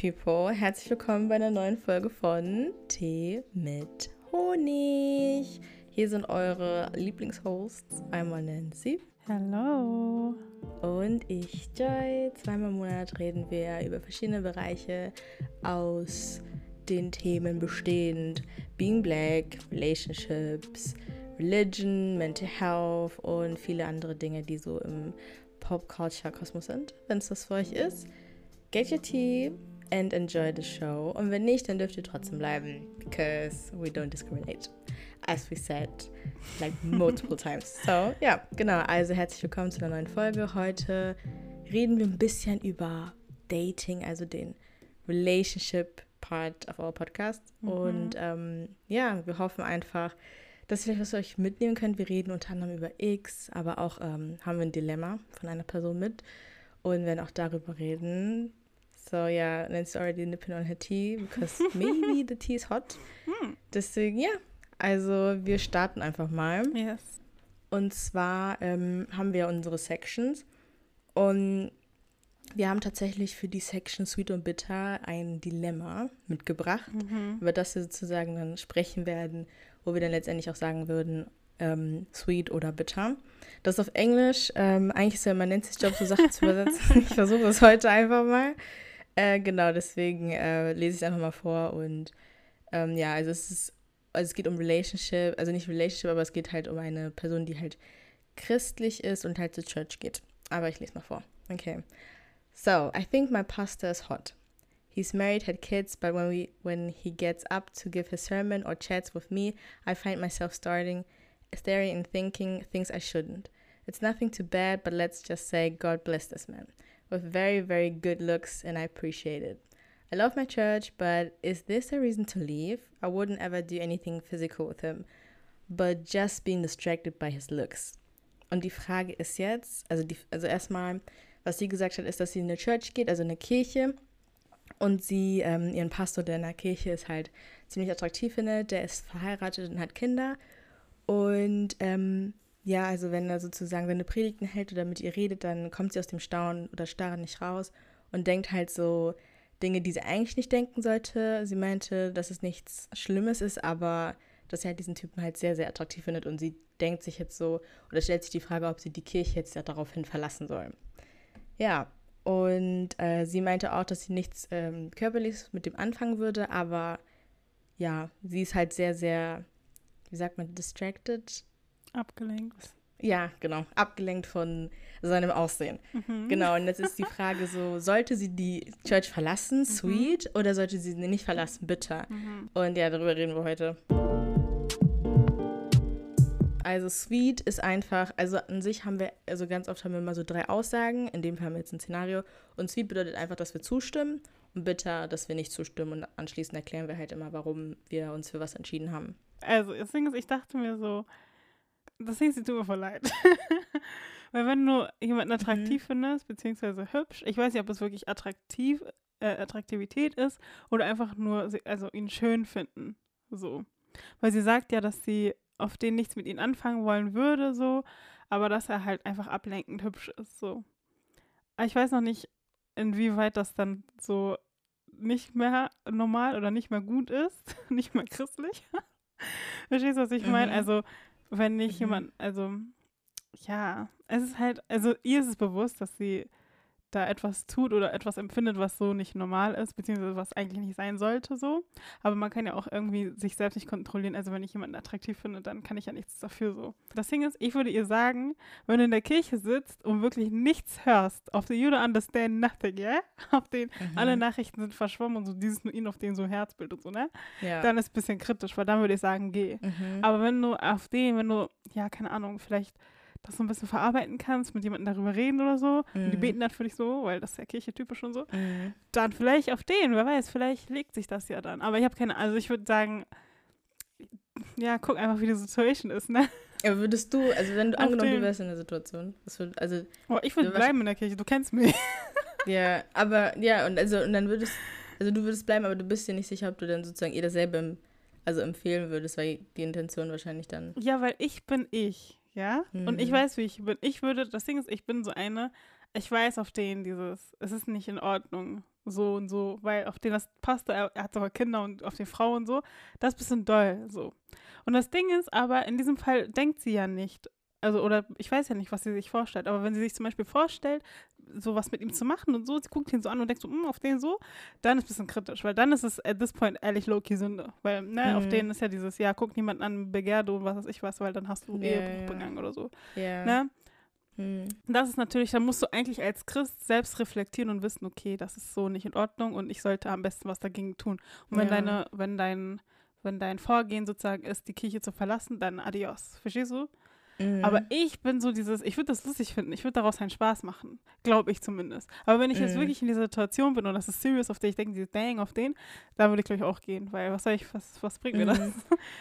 People, herzlich willkommen bei einer neuen Folge von Tee mit Honig. Hier sind eure Lieblingshosts, einmal Nancy. Hallo. Und ich, Joy. Zweimal im Monat reden wir über verschiedene Bereiche aus den Themen bestehend Being Black, Relationships, Religion, Mental Health und viele andere Dinge, die so im Pop-Culture-Kosmos sind. Wenn es das für euch ist, get your tea and enjoy the show. Und wenn nicht, dann dürft ihr trotzdem bleiben, because we don't discriminate. As we said, like multiple times. So, ja, genau. Also herzlich willkommen zu einer neuen Folge. Heute reden wir ein bisschen über Dating, also den Relationship Part of our Podcast. Mhm. Und ähm, ja, wir hoffen einfach, dass ihr was euch mitnehmen könnt. Wir reden unter anderem über X, aber auch ähm, haben wir ein Dilemma von einer Person mit und werden auch darüber reden. So ja, yeah, Nancy's already nipping on her tea because maybe the tea is hot. Hm. Deswegen ja, also wir starten einfach mal. Yes. Und zwar ähm, haben wir unsere Sections und wir haben tatsächlich für die Section Sweet und Bitter ein Dilemma mitgebracht, mhm. über das wir sozusagen dann sprechen werden, wo wir dann letztendlich auch sagen würden, ähm, sweet oder bitter. Das ist auf Englisch. Ähm, eigentlich ist ja immer Nancy's Job, so Sachen zu übersetzen. ich versuche es heute einfach mal. Äh, genau, deswegen äh, lese ich es einfach mal vor. Und ähm, ja, also es ist, also es geht um Relationship, also nicht Relationship, aber es geht halt um eine Person, die halt christlich ist und halt zur Church geht. Aber ich lese mal vor. Okay. So, I think my pastor is hot. He's married, had kids, but when we when he gets up to give his sermon or chats with me, I find myself starting staring and thinking things I shouldn't. It's nothing too bad, but let's just say God bless this man with very, very good looks, and I appreciate it. I love my church, but is this a reason to leave? I wouldn't ever do anything physical with him, but just being distracted by his looks. Und die Frage ist jetzt, also, die, also erstmal, was sie gesagt hat, ist, dass sie in eine Church geht, also eine Kirche, und sie ähm, ihren Pastor, der in der Kirche ist, halt ziemlich attraktiv findet. Der ist verheiratet und hat Kinder. Und ähm, ja, also wenn er sozusagen seine Predigten hält oder mit ihr redet, dann kommt sie aus dem Staunen oder Starren nicht raus und denkt halt so Dinge, die sie eigentlich nicht denken sollte. Sie meinte, dass es nichts Schlimmes ist, aber dass sie halt diesen Typen halt sehr, sehr attraktiv findet und sie denkt sich jetzt so oder stellt sich die Frage, ob sie die Kirche jetzt ja daraufhin verlassen soll. Ja, und äh, sie meinte auch, dass sie nichts ähm, Körperliches mit dem anfangen würde, aber ja, sie ist halt sehr, sehr, wie sagt man, distracted? Abgelenkt. Ja, genau, abgelenkt von seinem Aussehen. Mhm. Genau, und jetzt ist die Frage so, sollte sie die Church verlassen, mhm. sweet, oder sollte sie sie nicht verlassen, bitter? Mhm. Und ja, darüber reden wir heute. Also Sweet ist einfach, also an sich haben wir, also ganz oft haben wir immer so drei Aussagen. In dem Fall haben wir jetzt ein Szenario. Und Sweet bedeutet einfach, dass wir zustimmen und bitter, dass wir nicht zustimmen. Und anschließend erklären wir halt immer, warum wir uns für was entschieden haben. Also ist, ich dachte mir so, das Ding ist, tut mir voll leid. Weil wenn du jemanden attraktiv mhm. findest, beziehungsweise hübsch, ich weiß nicht, ob es wirklich attraktiv, äh, Attraktivität ist oder einfach nur, also ihn schön finden. So. Weil sie sagt ja, dass sie auf den nichts mit ihm anfangen wollen würde, so, aber dass er halt einfach ablenkend hübsch ist, so. Aber ich weiß noch nicht, inwieweit das dann so nicht mehr normal oder nicht mehr gut ist, nicht mehr christlich. Verstehst du, was ich meine? Mhm. Also, wenn nicht mhm. jemand, also, ja, es ist halt, also ihr ist es bewusst, dass sie da etwas tut oder etwas empfindet, was so nicht normal ist, beziehungsweise was eigentlich nicht sein sollte, so. Aber man kann ja auch irgendwie sich selbst nicht kontrollieren. Also wenn ich jemanden attraktiv finde, dann kann ich ja nichts dafür so. Das Ding ist, ich würde ihr sagen, wenn du in der Kirche sitzt und wirklich nichts hörst, auf den you don't understand nothing, yeah? Auf den mhm. alle Nachrichten sind verschwommen und so dieses nur ihn auf den so Herzbild und so, ne? Ja. Dann ist es ein bisschen kritisch, weil dann würde ich sagen, geh. Mhm. Aber wenn du auf den, wenn du, ja, keine Ahnung, vielleicht das so ein bisschen verarbeiten kannst, mit jemandem darüber reden oder so, mhm. und die mhm. beten dann für dich so, weil das ist ja Kirche typisch und so, mhm. dann vielleicht auf den, wer weiß, vielleicht legt sich das ja dann. Aber ich habe keine, also ich würde sagen, ja, guck einfach, wie die Situation ist, ne? Aber würdest du, also wenn du angenommen, du wärst in der Situation, würd, also. Oh, ich würde bleiben in der Kirche, du kennst mich. ja, aber, ja, und also, und dann würdest, also du würdest bleiben, aber du bist dir nicht sicher, ob du dann sozusagen ihr dasselbe also empfehlen würdest, weil die Intention wahrscheinlich dann. Ja, weil ich bin ich ja. Mhm. Und ich mhm. weiß, wie ich bin. Ich würde, das Ding ist, ich bin so eine, ich weiß auf denen dieses, es ist nicht in Ordnung. so und so, weil auf den das passte, er, hat sogar Kinder und auf die Frau und so, das ist ein bisschen doll, so. Und das Ding ist aber, in diesem Fall denkt sie ja nicht, also, oder ich weiß ja nicht, was sie sich vorstellt, aber wenn sie sich zum Beispiel vorstellt, sowas mit ihm zu machen und so, sie guckt ihn so an und denkt so, mm, auf den so, dann ist es ein bisschen kritisch, weil dann ist es at this point ehrlich low-key Sünde. Weil, ne, mhm. auf den ist ja dieses, ja, guck niemanden an, begehr du und was weiß ich was, weil dann hast du yeah, Ehebruch yeah. begangen oder so. Yeah. Ne? Mhm. Das ist natürlich, da musst du eigentlich als Christ selbst reflektieren und wissen, okay, das ist so nicht in Ordnung und ich sollte am besten was dagegen tun. Und wenn ja. deine, wenn dein, wenn dein Vorgehen sozusagen ist, die Kirche zu verlassen, dann adios. Verstehst du? Mhm. Aber ich bin so dieses, ich würde das lustig finden, ich würde daraus einen Spaß machen, glaube ich zumindest. Aber wenn ich mhm. jetzt wirklich in dieser Situation bin und das ist serious, auf den ich denke, dieses Dang auf den, da würde ich glaube ich auch gehen, weil was soll ich, was, was bringt mir das? Mhm.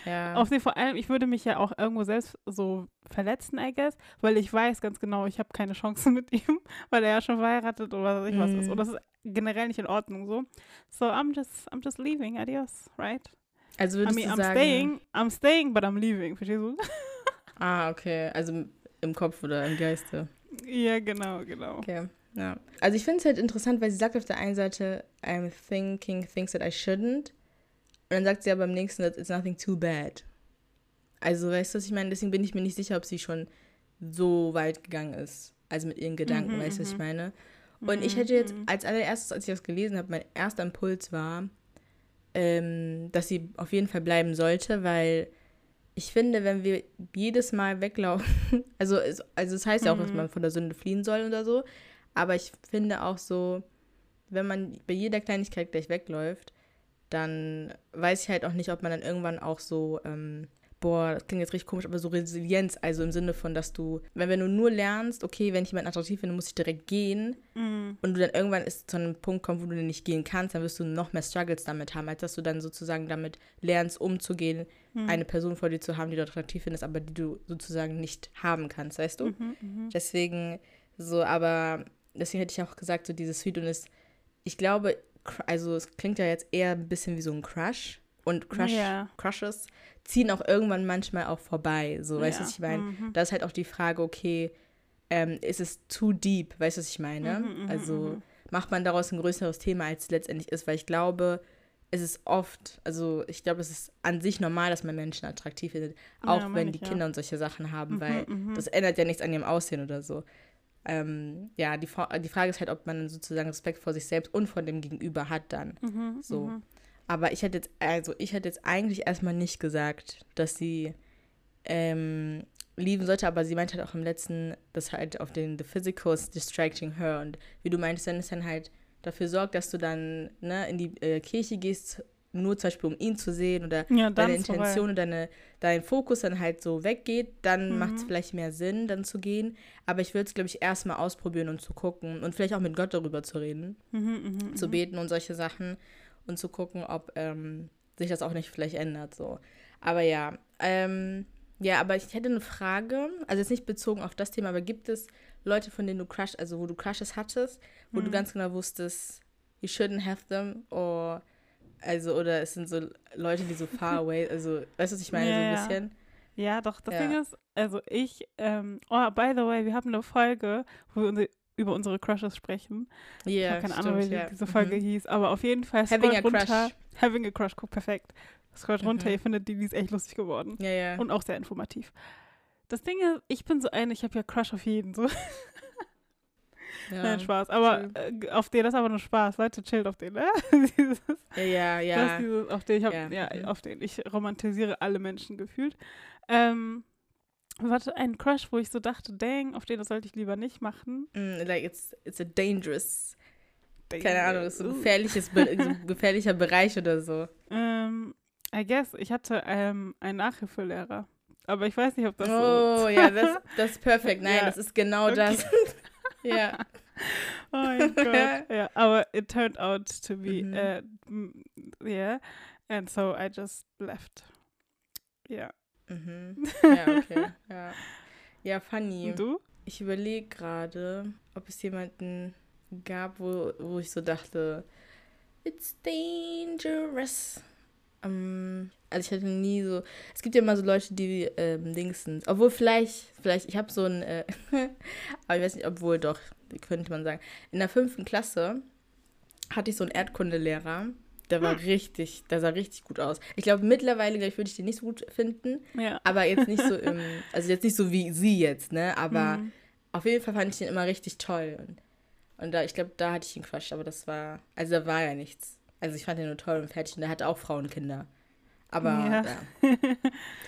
Ja. Auf den vor allem, ich würde mich ja auch irgendwo selbst so verletzen, I guess, weil ich weiß ganz genau, ich habe keine Chance mit ihm, weil er ja schon verheiratet oder was weiß ich was ist. Und mhm. das ist generell nicht in Ordnung so. So I'm just, I'm just leaving, adios, right? Also würdest I mean, du I'm sagen... Staying, I'm staying, but I'm leaving, verstehst du? Ah, okay. Also im Kopf oder im Geiste. Ja, genau, genau. Okay. Ja. Also ich finde es halt interessant, weil sie sagt auf der einen Seite, I'm thinking things that I shouldn't. Und dann sagt sie aber beim nächsten, that it's nothing too bad. Also, weißt du, was ich meine? Deswegen bin ich mir nicht sicher, ob sie schon so weit gegangen ist. Also mit ihren Gedanken, mhm, weißt du, was ich mhm. meine? Und ich hätte jetzt mhm. als allererstes, als ich das gelesen habe, mein erster Impuls war, ähm, dass sie auf jeden Fall bleiben sollte, weil ich finde, wenn wir jedes Mal weglaufen, also es, also es heißt ja auch, dass mhm. man von der Sünde fliehen soll oder so, aber ich finde auch so, wenn man bei jeder Kleinigkeit gleich wegläuft, dann weiß ich halt auch nicht, ob man dann irgendwann auch so ähm, boah, das klingt jetzt richtig komisch, aber so Resilienz, also im Sinne von, dass du, wenn, wenn du nur lernst, okay, wenn ich jemanden attraktiv finde, muss ich direkt gehen mhm. und du dann irgendwann ist zu einem Punkt kommen, wo du nicht gehen kannst, dann wirst du noch mehr Struggles damit haben, als dass du dann sozusagen damit lernst, umzugehen, mhm. eine Person vor dir zu haben, die du attraktiv findest, aber die du sozusagen nicht haben kannst, weißt du? Mhm, mhm. deswegen so, aber deswegen hätte ich auch gesagt, so dieses Sweetness, ich glaube, also es klingt ja jetzt eher ein bisschen wie so ein Crush und Crush, ja. Crushes ziehen auch irgendwann manchmal auch vorbei. So, weißt du, ja. was ich meine? Mhm. Da ist halt auch die Frage, okay, ähm, ist es too deep? Weißt du, was ich meine? Mhm, mhm also mhm. macht man daraus ein größeres Thema, als es letztendlich ist, weil ich glaube, es ist oft, also ich glaube, es ist an sich normal, dass man Menschen attraktiv findet, auch ja, wenn die ich, Kinder und solche Sachen haben, mhm, weil mhm. das ändert ja nichts an ihrem Aussehen oder so. Ähm, ja, die, die Frage ist halt, ob man sozusagen Respekt vor sich selbst und vor dem Gegenüber hat dann. so. Aber ich hätte jetzt, also ich hätte jetzt eigentlich erstmal nicht gesagt, dass sie ähm, lieben sollte, aber sie meinte halt auch im letzten, dass halt auf den The Physical is distracting her und wie du meintest, wenn es dann halt dafür sorgt, dass du dann ne, in die äh, Kirche gehst, nur zum Beispiel um ihn zu sehen oder ja, deine Intention oder deine, dein Fokus dann halt so weggeht, dann mhm. macht es vielleicht mehr Sinn, dann zu gehen. Aber ich würde es, glaube ich, erstmal ausprobieren und zu gucken und vielleicht auch mit Gott darüber zu reden, mhm, mh, zu mhm. beten und solche Sachen und zu gucken, ob ähm, sich das auch nicht vielleicht ändert. So. Aber ja, ähm, ja, aber ich hätte eine Frage, also jetzt nicht bezogen auf das Thema, aber gibt es Leute, von denen du Crush, also wo du Crushes hattest, wo mhm. du ganz genau wusstest, you shouldn't have them, or also, oder es sind so Leute, die so far away, also, weißt du, was ich meine, yeah. so ein bisschen? Ja, doch, das ja. Ding ist, also ich, ähm, oh, by the way, wir haben eine Folge, wo wir über unsere Crushes sprechen. Yeah, ich habe keine stimmt, Ahnung, wie yeah. diese Folge mhm. hieß, aber auf jeden Fall Having a runter. Crush. Having a Crush, guck, perfekt. Scrollt mhm. runter, ihr findet die, die ist echt lustig geworden. Ja, ja. Und auch sehr informativ. Das Ding ist, ich bin so eine, ich habe ja Crush auf jeden, so. Ja, Nein, Spaß. Aber äh, auf den, das ist aber nur Spaß. Leute, chillt auf den, ne? dieses, ja, ja, ja. Das dieses, auf den, ich hab, ja. ja, mhm. auf den. Ich romantisiere alle Menschen gefühlt. Ähm, Warte, ein Crush, wo ich so dachte, dang, auf den das sollte ich lieber nicht machen. Mm, like it's, it's a dangerous, dangerous. keine Ahnung, ist so ein gefährliches, so ein gefährlicher Bereich oder so. Um, I guess, ich hatte ähm, einen Nachhilfelehrer. Aber ich weiß nicht, ob das oh, so Oh, ja, das, das ist perfekt. Nein, ja. das ist genau okay. das. ja. Oh mein Gott. ja, aber it turned out to be, mhm. uh, yeah. And so I just left. Ja. Yeah. Mhm. Ja, okay. ja. ja, funny. Und du? Ich überlege gerade, ob es jemanden gab, wo, wo ich so dachte, it's dangerous. Um, also ich hatte nie so, es gibt ja immer so Leute, die ähm, Dings sind, obwohl vielleicht, vielleicht, ich habe so ein, äh, aber ich weiß nicht, obwohl doch, könnte man sagen, in der fünften Klasse hatte ich so einen Erdkundelehrer. Der war richtig, der sah richtig gut aus. Ich glaube, mittlerweile, glaube ich, würde ich den nicht so gut finden. Ja. Aber jetzt nicht so im, also jetzt nicht so wie sie jetzt, ne? Aber Mhm. auf jeden Fall fand ich den immer richtig toll. Und, und da, ich glaube, da hatte ich ihn Quatsch, aber das war, also da war ja nichts. Also ich fand den nur toll und fertig und der hatte auch Frauenkinder. Aber Ja. ja,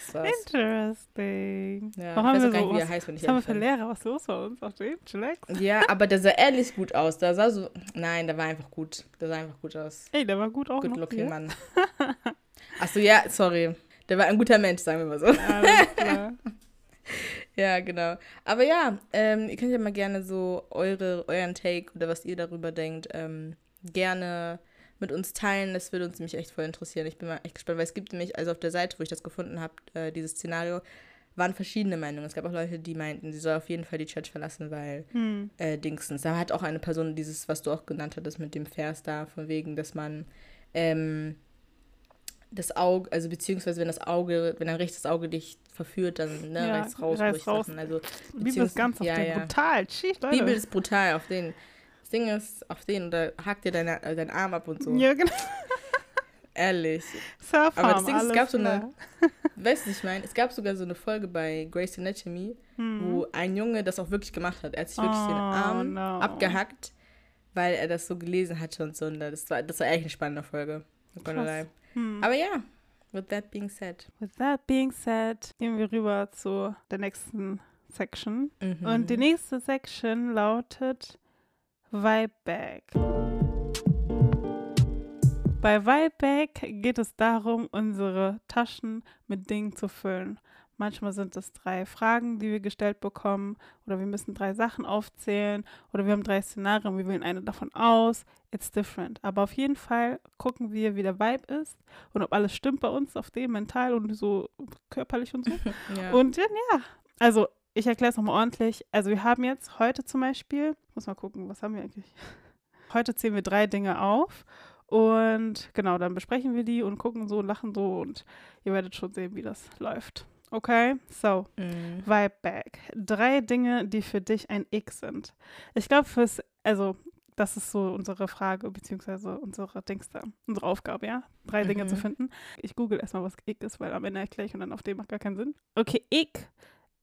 das war's. Interesting. Ja, Warum ich weiß haben wir so, nicht, wie er was, heißt, wenn ich was haben wir für. Lehrer? Was los bei uns? Auf den? Chillax? Ja, aber der sah ehrlich gut aus. Der sah so, nein, der war einfach gut. Der sah einfach gut aus. Ey, der war gut auch Good noch looking hier. Mann. Achso, ja, sorry. Der war ein guter Mensch, sagen wir mal so. Alles klar. Ja, genau. Aber ja, ähm, ihr könnt ja mal gerne so eure, euren Take oder was ihr darüber denkt, ähm, gerne mit uns teilen. Das würde uns nämlich echt voll interessieren. Ich bin mal echt gespannt, weil es gibt nämlich, also auf der Seite, wo ich das gefunden habe, äh, dieses Szenario, waren verschiedene Meinungen. Es gab auch Leute, die meinten, sie soll auf jeden Fall die Church verlassen, weil Hm. äh, Dingsens. Da hat auch eine Person dieses, was du auch genannt hattest mit dem Vers da, von wegen, dass man ähm, das Auge, also beziehungsweise wenn das Auge, wenn ein rechtes Auge dich verführt, dann ne, Ja, rechts raus, raus. Sachen. Also Bibel ist ganz auf ja, den ja. brutal. Schief, Leute. Bibel ist brutal auf den. Das Ding ist, auf den, oder hakt dir deine, äh, deinen Arm ab und so. Ja, genau. Ehrlich. Self-harm, Aber das Ding ist, es gab so eine-. Weißt du, ich meine? Es gab sogar so eine Folge bei Grey's Anatomy, Hm. wo ein Junge das auch wirklich gemacht hat. Er hat sich wirklich den Oh, Arm no. abgehackt, weil er das so gelesen hatte und so. Und das war, das war echt eine spannende Folge. Hm. Aber ja, with that being said. With that being said, gehen wir rüber zu der nächsten Section. Mhm. Und die nächste Section lautet Vibe Bag. Bei Vibe Bag geht es darum, unsere Taschen mit Dingen zu füllen. Manchmal sind es drei Fragen, die wir gestellt bekommen, oder wir müssen drei Sachen aufzählen, oder wir haben drei Szenarien, wir wählen eine davon aus. It's different. Aber auf jeden Fall gucken wir, wie der Vibe ist und ob alles stimmt bei uns, auf dem mental und so körperlich und so. ja. Und ja, ja, also ich erkläre es nochmal ordentlich. Also wir haben jetzt heute zum Beispiel, muss mal gucken, was haben wir eigentlich? Heute zählen wir drei Dinge auf und genau, dann besprechen wir die und gucken so und lachen so und ihr werdet schon sehen, wie das läuft. Okay, so, Mhm. Vibe Bag. Drei Dinge, die für dich ein Ick sind. Ich glaube, fürs, also das ist so unsere Frage, beziehungsweise unsere Dings da, unsere Aufgabe, ja? Drei Dinge zu Mhm. finden. Ich google erstmal, was Ick ist, weil am Ende erkläre ich und dann auf dem macht gar keinen Sinn. Okay, Ick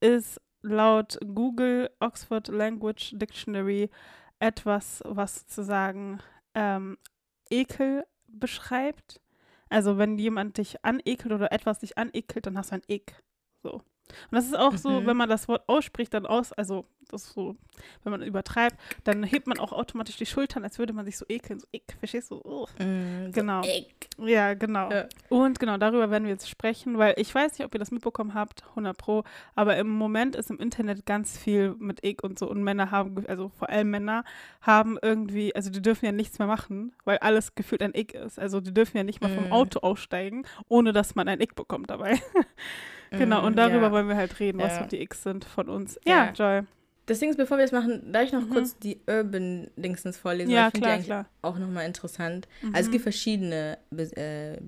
ist laut Google Oxford Language Dictionary etwas, was sozusagen ähm, Ekel beschreibt. Also wenn jemand dich anekelt oder etwas dich anekelt, dann hast du ein Ick. So. Und das ist auch so, Mhm. wenn man das Wort ausspricht, dann aus, also das ist so, wenn man übertreibt, dann hebt man auch automatisch die Schultern, als würde man sich so ekeln. So Ick, verstehst du? Ugh. Mhm. Genau. So. Ja, genau. Ja. Und genau darüber werden wir jetzt sprechen, weil ich weiß nicht, ob ihr das mitbekommen habt, 100 Pro, aber im Moment ist im Internet ganz viel mit Ick und so und Männer haben, also vor allem Männer haben irgendwie, also die dürfen ja nichts mehr machen, weil alles gefühlt ein Ick ist. Also die dürfen ja nicht mal vom Mhm. Auto aussteigen, ohne dass man ein Ick bekommt dabei. genau, und Mhm, darüber ja. wollen wir halt reden, was Ja. so die Icks sind von uns. Ja, Ja. Joy. Das Ding ist, bevor wir das machen, darf ich noch Mhm. kurz die Urban-Dingsens vorlesen? Ja, finde die klar, klar. auch nochmal interessant. Mhm. Also es gibt verschiedene Be äh,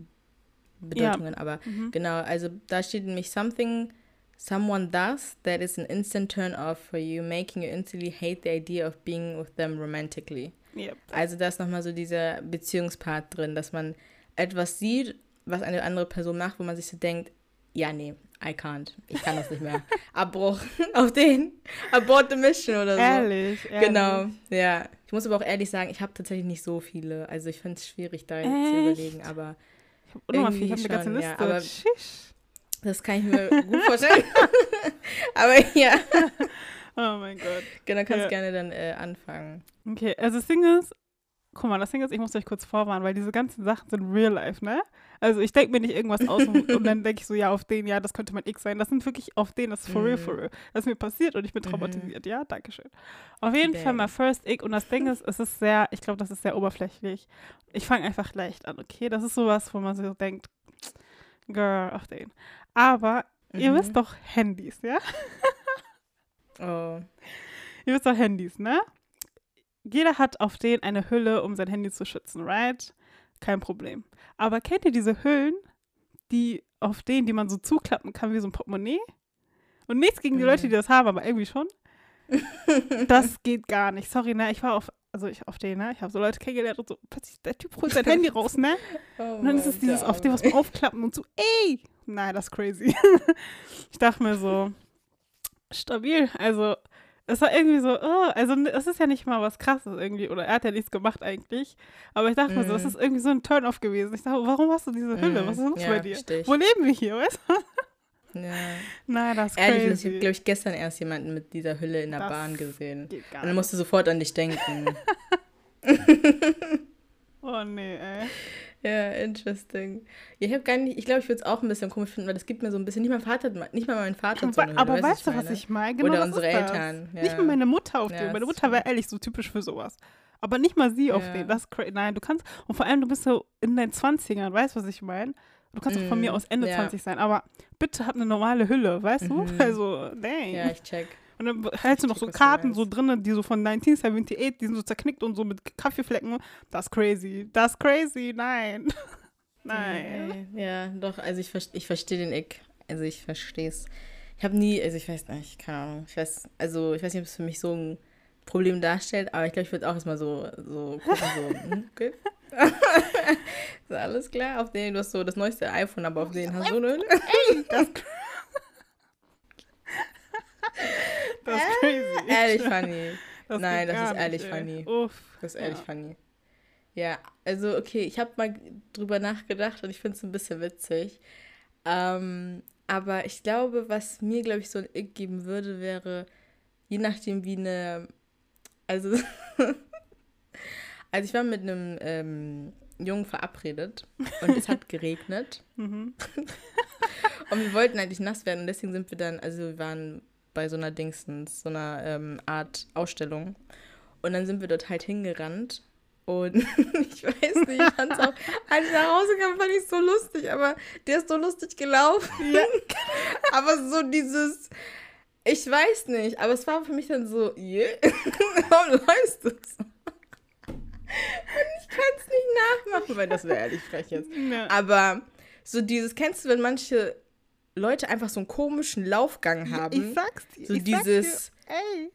Bedeutungen, aber Mhm. genau, also da steht nämlich something someone does that is an instant turn off for you, making you instantly hate the idea of being with them romantically. Yep. Also da ist nochmal so dieser Beziehungspart drin, dass man etwas sieht, was eine andere Person macht, wo man sich so denkt, ja, nee, I can't. Ich kann das nicht mehr. Abbruch auf den. Abort the mission oder so. Ehrlich, ehrlich. Genau, ja. Ich muss aber auch ehrlich sagen, ich habe tatsächlich nicht so viele. Also ich finde es schwierig, da jetzt zu Echt? überlegen, aber Ich habe unnormal viel, ich habe eine ganze Liste. ja, aber- Schisch. das kann ich mir gut vorstellen. aber ja, Oh mein Gott. genau, kannst Ja. gerne dann äh, anfangen. Okay, also das Ding ist, guck mal, das Ding ist, ich muss euch kurz vorwarnen, weil diese ganzen Sachen sind real life, ne? Also ich denke mir nicht irgendwas aus und, und dann denke ich so, ja, auf den, ja, das könnte mein X sein. Das sind wirklich auf den, das ist for real, Mhm. for real. Das ist mir passiert und ich bin Mhm. traumatisiert. Ja, danke schön. Auf jeden Fall Dang. mein First Ick und das Ding ist, es ist sehr, ich glaube, das ist sehr oberflächlich. Ich fange einfach leicht an, okay? Das ist sowas, wo man so denkt, girl, auf den. Aber ihr Mhm. wisst doch Handys, ja? Oh. Ihr wisst doch Handys, ne? Jeder hat auf den eine Hülle, um sein Handy zu schützen, right? Kein Problem. Aber kennt ihr diese Hüllen, die auf denen, die man so zuklappen kann wie so ein Portemonnaie? Und nichts gegen die Mhm. Leute, die das haben, aber irgendwie schon. Das geht gar nicht. Sorry, ne? Ich war auf also ich auf den, ne? Ich habe so Leute kennengelernt und so, plötzlich der Typ holt sein Handy raus, ne? Oh Und dann ist es dieses auf dem, was man aufklappen und so, ey! Nein, das ist crazy. ich dachte mir so, stabil. Also, es war irgendwie so, oh, also es ist ja nicht mal was krasses irgendwie, oder er hat ja nichts gemacht eigentlich. Aber ich dachte mir so, das Mhm. ist irgendwie so ein Turn-off gewesen. Ich dachte, warum hast du diese Hülle? Was ist los Mhm, ja, bei dir? versteh ich. Wo leben wir hier, weißt du? Ja. Nein, das ist Ehrlich, ich crazy. habe, glaube ich, gestern erst jemanden mit dieser Hülle in der Das Bahn gesehen. Und dann musste sofort an dich denken. Oh nee, ey. Ja, interesting. Ja, ich habe gar nicht, ich glaube, ich würde es auch ein bisschen komisch finden, weil das gibt mir so ein bisschen, nicht mein Vater, nicht mal mein Vater so eine Hülle, aber weißt du, was ich meine? Genau Oder unsere. Eltern, ja. Nicht mal meine Mutter auf Ja, den. Meine Mutter war stimmt. ehrlich so typisch für sowas. Aber nicht mal sie auf Ja. den. Das ist cra- Nein, du kannst, und vor allem, du bist so in deinen 20ern, weißt du, was ich meine? Du kannst auch von mir Mm, aus Ende ja. 20 sein, aber bitte hab eine normale Hülle, weißt du? Mhm. Also, dang. Ja, ich check. Und dann hältst du noch so Karten so drinnen, die so von 1978, die sind so zerknickt und so mit Kaffeeflecken. Das ist crazy. Das ist crazy. Nein. Nein. Ja, doch, also ich, ich verstehe den Ick. Also ich verstehe es. Ich habe nie, also ich weiß nicht, keine Ahnung. Ich weiß, also ich weiß nicht, ob es für mich so ein Problem darstellt, aber ich glaube, ich würde auch erstmal so, so gucken, so, hm, okay. so, alles klar, auf den, du hast so das neueste iPhone, aber auf den hast du eine Hülle. Das ist crazy. Ehrlich funny. Das Nein, das ist ehrlich nicht, funny. Uff. Das ist ehrlich Ja. funny. Ja, also okay, ich habe mal drüber nachgedacht und ich finde es ein bisschen witzig. Ähm, aber ich glaube, was mir, glaube ich, so ein Ick geben würde, wäre, je nachdem wie eine, also, also ich war mit einem ähm, Jungen verabredet und es hat geregnet Mhm. und wir wollten eigentlich nass werden und deswegen sind wir dann, also wir waren bei so einer Dingsens, so einer ähm, Art Ausstellung und dann sind wir dort halt hingerannt und ich weiß nicht, ich fand's auch, als ich nach Hause kam, fand ich so lustig, aber der ist so lustig gelaufen. aber so dieses, ich weiß nicht, aber es war für mich dann so, yeah, warum läufst du so? Und ich kann es nicht nachmachen, weil das wäre ehrlich frech jetzt. Ja. Aber so dieses, kennst du, wenn manche Leute einfach so einen komischen Laufgang haben? Ich sag's dir. so ich dieses, dir, ey.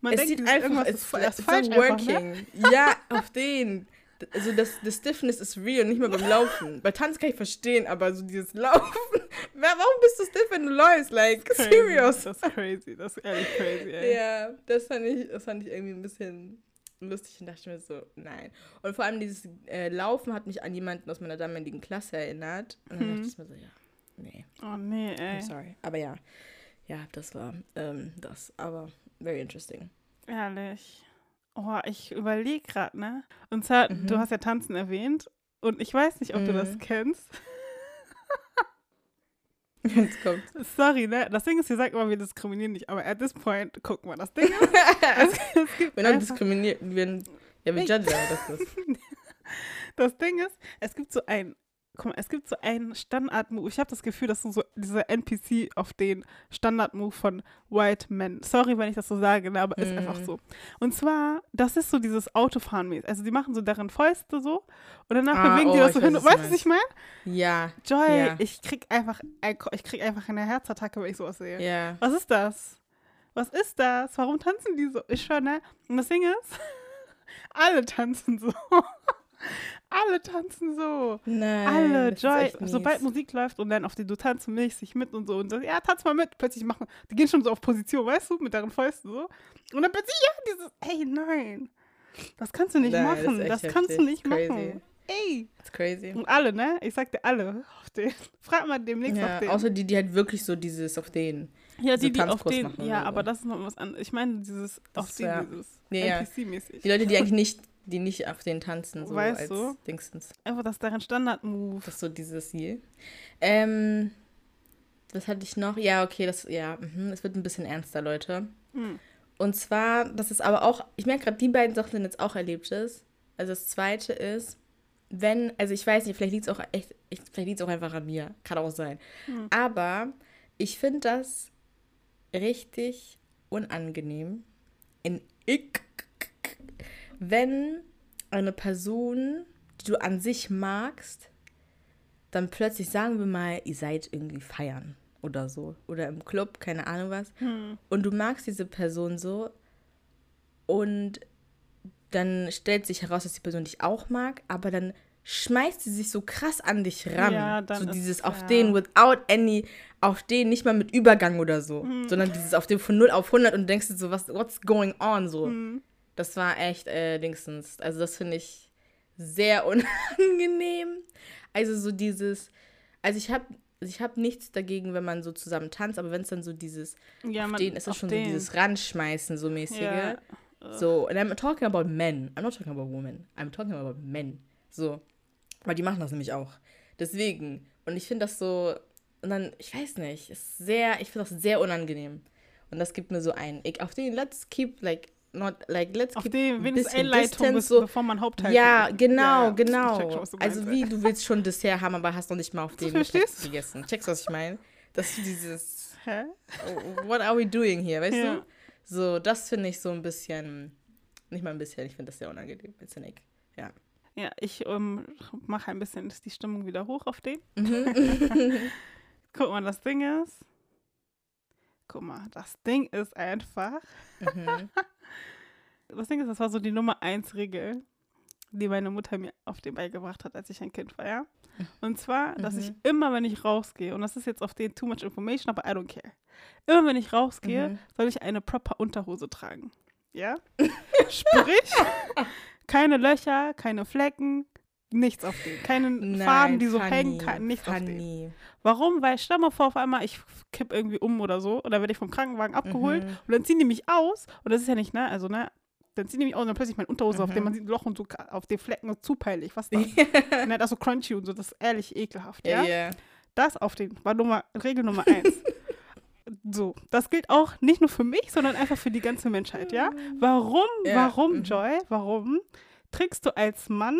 Man es denkt, sieht einfach, es ist, ist falsch so einfach, ne? working. Ja, auf den. Also das, das Stiffness ist real, nicht mal beim Laufen. Bei Tanz kann ich verstehen, aber so dieses Laufen. Warum bist du stiff, wenn du läufst? Like, Crazy. serious. Das ist crazy. Das ist ehrlich crazy, ey. Ja, das fand, ich, das fand ich irgendwie ein bisschen lustig und dachte mir so, nein. Und vor allem dieses äh, Laufen hat mich an jemanden aus meiner damaligen Klasse erinnert. Und dann Mhm. dachte ich mir so, ja, nee, Oh nee, ey. I'm sorry. Aber ja, ja, das war ähm, das. Aber very interesting. Ehrlich. Oh, ich überlege gerade, ne? Und zwar, Mhm. du hast ja Tanzen erwähnt. Und ich weiß nicht, ob du das Mhm. kennst. Jetzt kommt. Sorry, ne? Das Ding ist, ihr sagt immer, wir diskriminieren nicht. Aber at this point, guck mal, das Ding ist, es, es gibt einfach, diskriminiert. Wir, ja, wir judgen, das ist. das Ding ist, es gibt so ein, guck mal, es gibt so einen Standard-Move. Ich habe das Gefühl, das ist so dieser NPC auf den Standard-Move von White Men. Sorry, wenn ich das so sage, ne, aber ist Mhm. einfach so. Und zwar, das ist so dieses Autofahren mäßig. Also die machen so deren Fäuste so und danach Ah, bewegen die oh, das ich so weiß, hin. Weißt du, was ich meine? Ja, Joy, Ja. ich krieg einfach, ein, ich krieg einfach eine Herzattacke, wenn ich sowas sehe. ja. Was ist das? Was ist das? Warum tanzen die so? Ich schon, ne? Und das Ding ist, alle tanzen so. Alle tanzen so. Nein. Alle, das Joy, sobald Musik läuft und dann auf die, du tanzt mäßig mit und so und so, ja, tanz mal mit, plötzlich machen, die gehen schon so auf Position, weißt du, mit deren Fäusten so. Und dann plötzlich, ja, dieses, ey, nein, das kannst du nicht Nein, das machen, echt das, kannst du nicht Crazy. machen. Ey. It's crazy. Und alle, ne? Ich sag dir alle auf den. Frag mal demnächst auf Ja, den. außer die, die halt wirklich so dieses auf den. ja, die, die auf den, ja, aber das ist noch was anderes. Ich meine dieses, Das auf ist den, ja- dieses ja. NPC-mäßig. Die Leute, die eigentlich nicht, die nicht auf den tanzen, so Weißt als du? Dingsens. Einfach, das ist deren Standard-Move. Das ist so dieses hier. Ähm, was hatte ich noch? Ja, okay, das, ja, mhm, es wird ein bisschen ernster, Leute. Hm. Und zwar, das ist aber auch, ich merke gerade, die beiden Sachen sind jetzt auch Erlebtes. Also das zweite ist, wenn, also ich weiß nicht, vielleicht liegt es auch echt, ich, vielleicht liegt es auch einfach an mir, kann auch sein. Hm. Aber ich finde das richtig unangenehm, in ick, wenn eine Person, die du an sich magst, dann plötzlich sagen wir mal, ihr seid irgendwie feiern oder so oder im Club, keine Ahnung was Hm. und du magst diese Person so und dann stellt sich heraus, dass die Person dich auch mag, aber dann schmeißt sie sich so krass an dich ran. Ja, so dieses auf ja. den without any, auf den nicht mal mit Übergang oder so, Mhm. sondern dieses auf den von 0 auf 100 und du denkst dir so, was, what's going on so. Mhm. Das war echt äh, Dingsens. Also das finde ich sehr unangenehm. Also so dieses, also ich habe ich habe nichts dagegen, wenn man so zusammen tanzt, aber wenn es dann so dieses, Ja, man, den ist es auf schon den. so dieses Ranschmeißen so mäßige. Ja. So, and I'm talking about men. I'm not talking about women. I'm talking about men. So. Weil die machen das nämlich auch. Deswegen. Und ich finde das so, und dann, ich weiß nicht, ist sehr, ich finde das sehr unangenehm. Und das gibt mir so ein, ich, auf den, let's keep, like, not, like, let's Auf keep dem wenigstens Einleitung, distance, bis, so. bevor man Hauptteil Ja, kommt. genau, Ja, genau. schon, du also wie, du willst schon Dessert haben, aber hast noch nicht mal auf du? gegessen. Checkst du, was ich meine? Das ist dieses, Hä? oh, what are we doing here, weißt Ja. du? So, das finde ich so ein bisschen, nicht mal ein bisschen, ich finde das sehr unangenehm. Egg. Ja. Ja, ich ähm, mache ein bisschen die Stimmung wieder hoch auf den. Mhm. Guck mal, das Ding ist. Guck mal, das Ding ist einfach. Mhm. Das Ding ist, das war so die Nummer eins Regel, die meine Mutter mir auf den beigebracht hat, als ich ein Kind war, ja. Und zwar, dass ich Mhm. immer, wenn ich rausgehe, und das ist jetzt auf den too much information, aber I don't care. Immer, wenn ich rausgehe, Mhm. soll ich eine proper Unterhose tragen. Ja? Sprich, keine Löcher, keine Flecken, nichts auf den. Keine Faden, die so funny, hängen, kein, nichts auf den. funny. Warum? Weil stell mal vor, auf einmal, ich kipp irgendwie um oder so, oder werde ich vom Krankenwagen abgeholt Mhm. und dann ziehen die mich aus, und das ist ja nicht, ne, also, ne, dann ziehen die mich aus und dann plötzlich meine Unterhose, auf Mhm. dem man sieht ein Loch und so auf den Flecken und zu peinlich. Was das? ne, das ist so crunchy und so, das ist ehrlich ekelhaft, ja? Ja, ja. Das auf den war Nummer, Regel Nummer eins. so, das gilt auch nicht nur für mich, sondern einfach für die ganze Menschheit, ja? Warum, Ja, warum, mhm. Joy, warum trägst du als Mann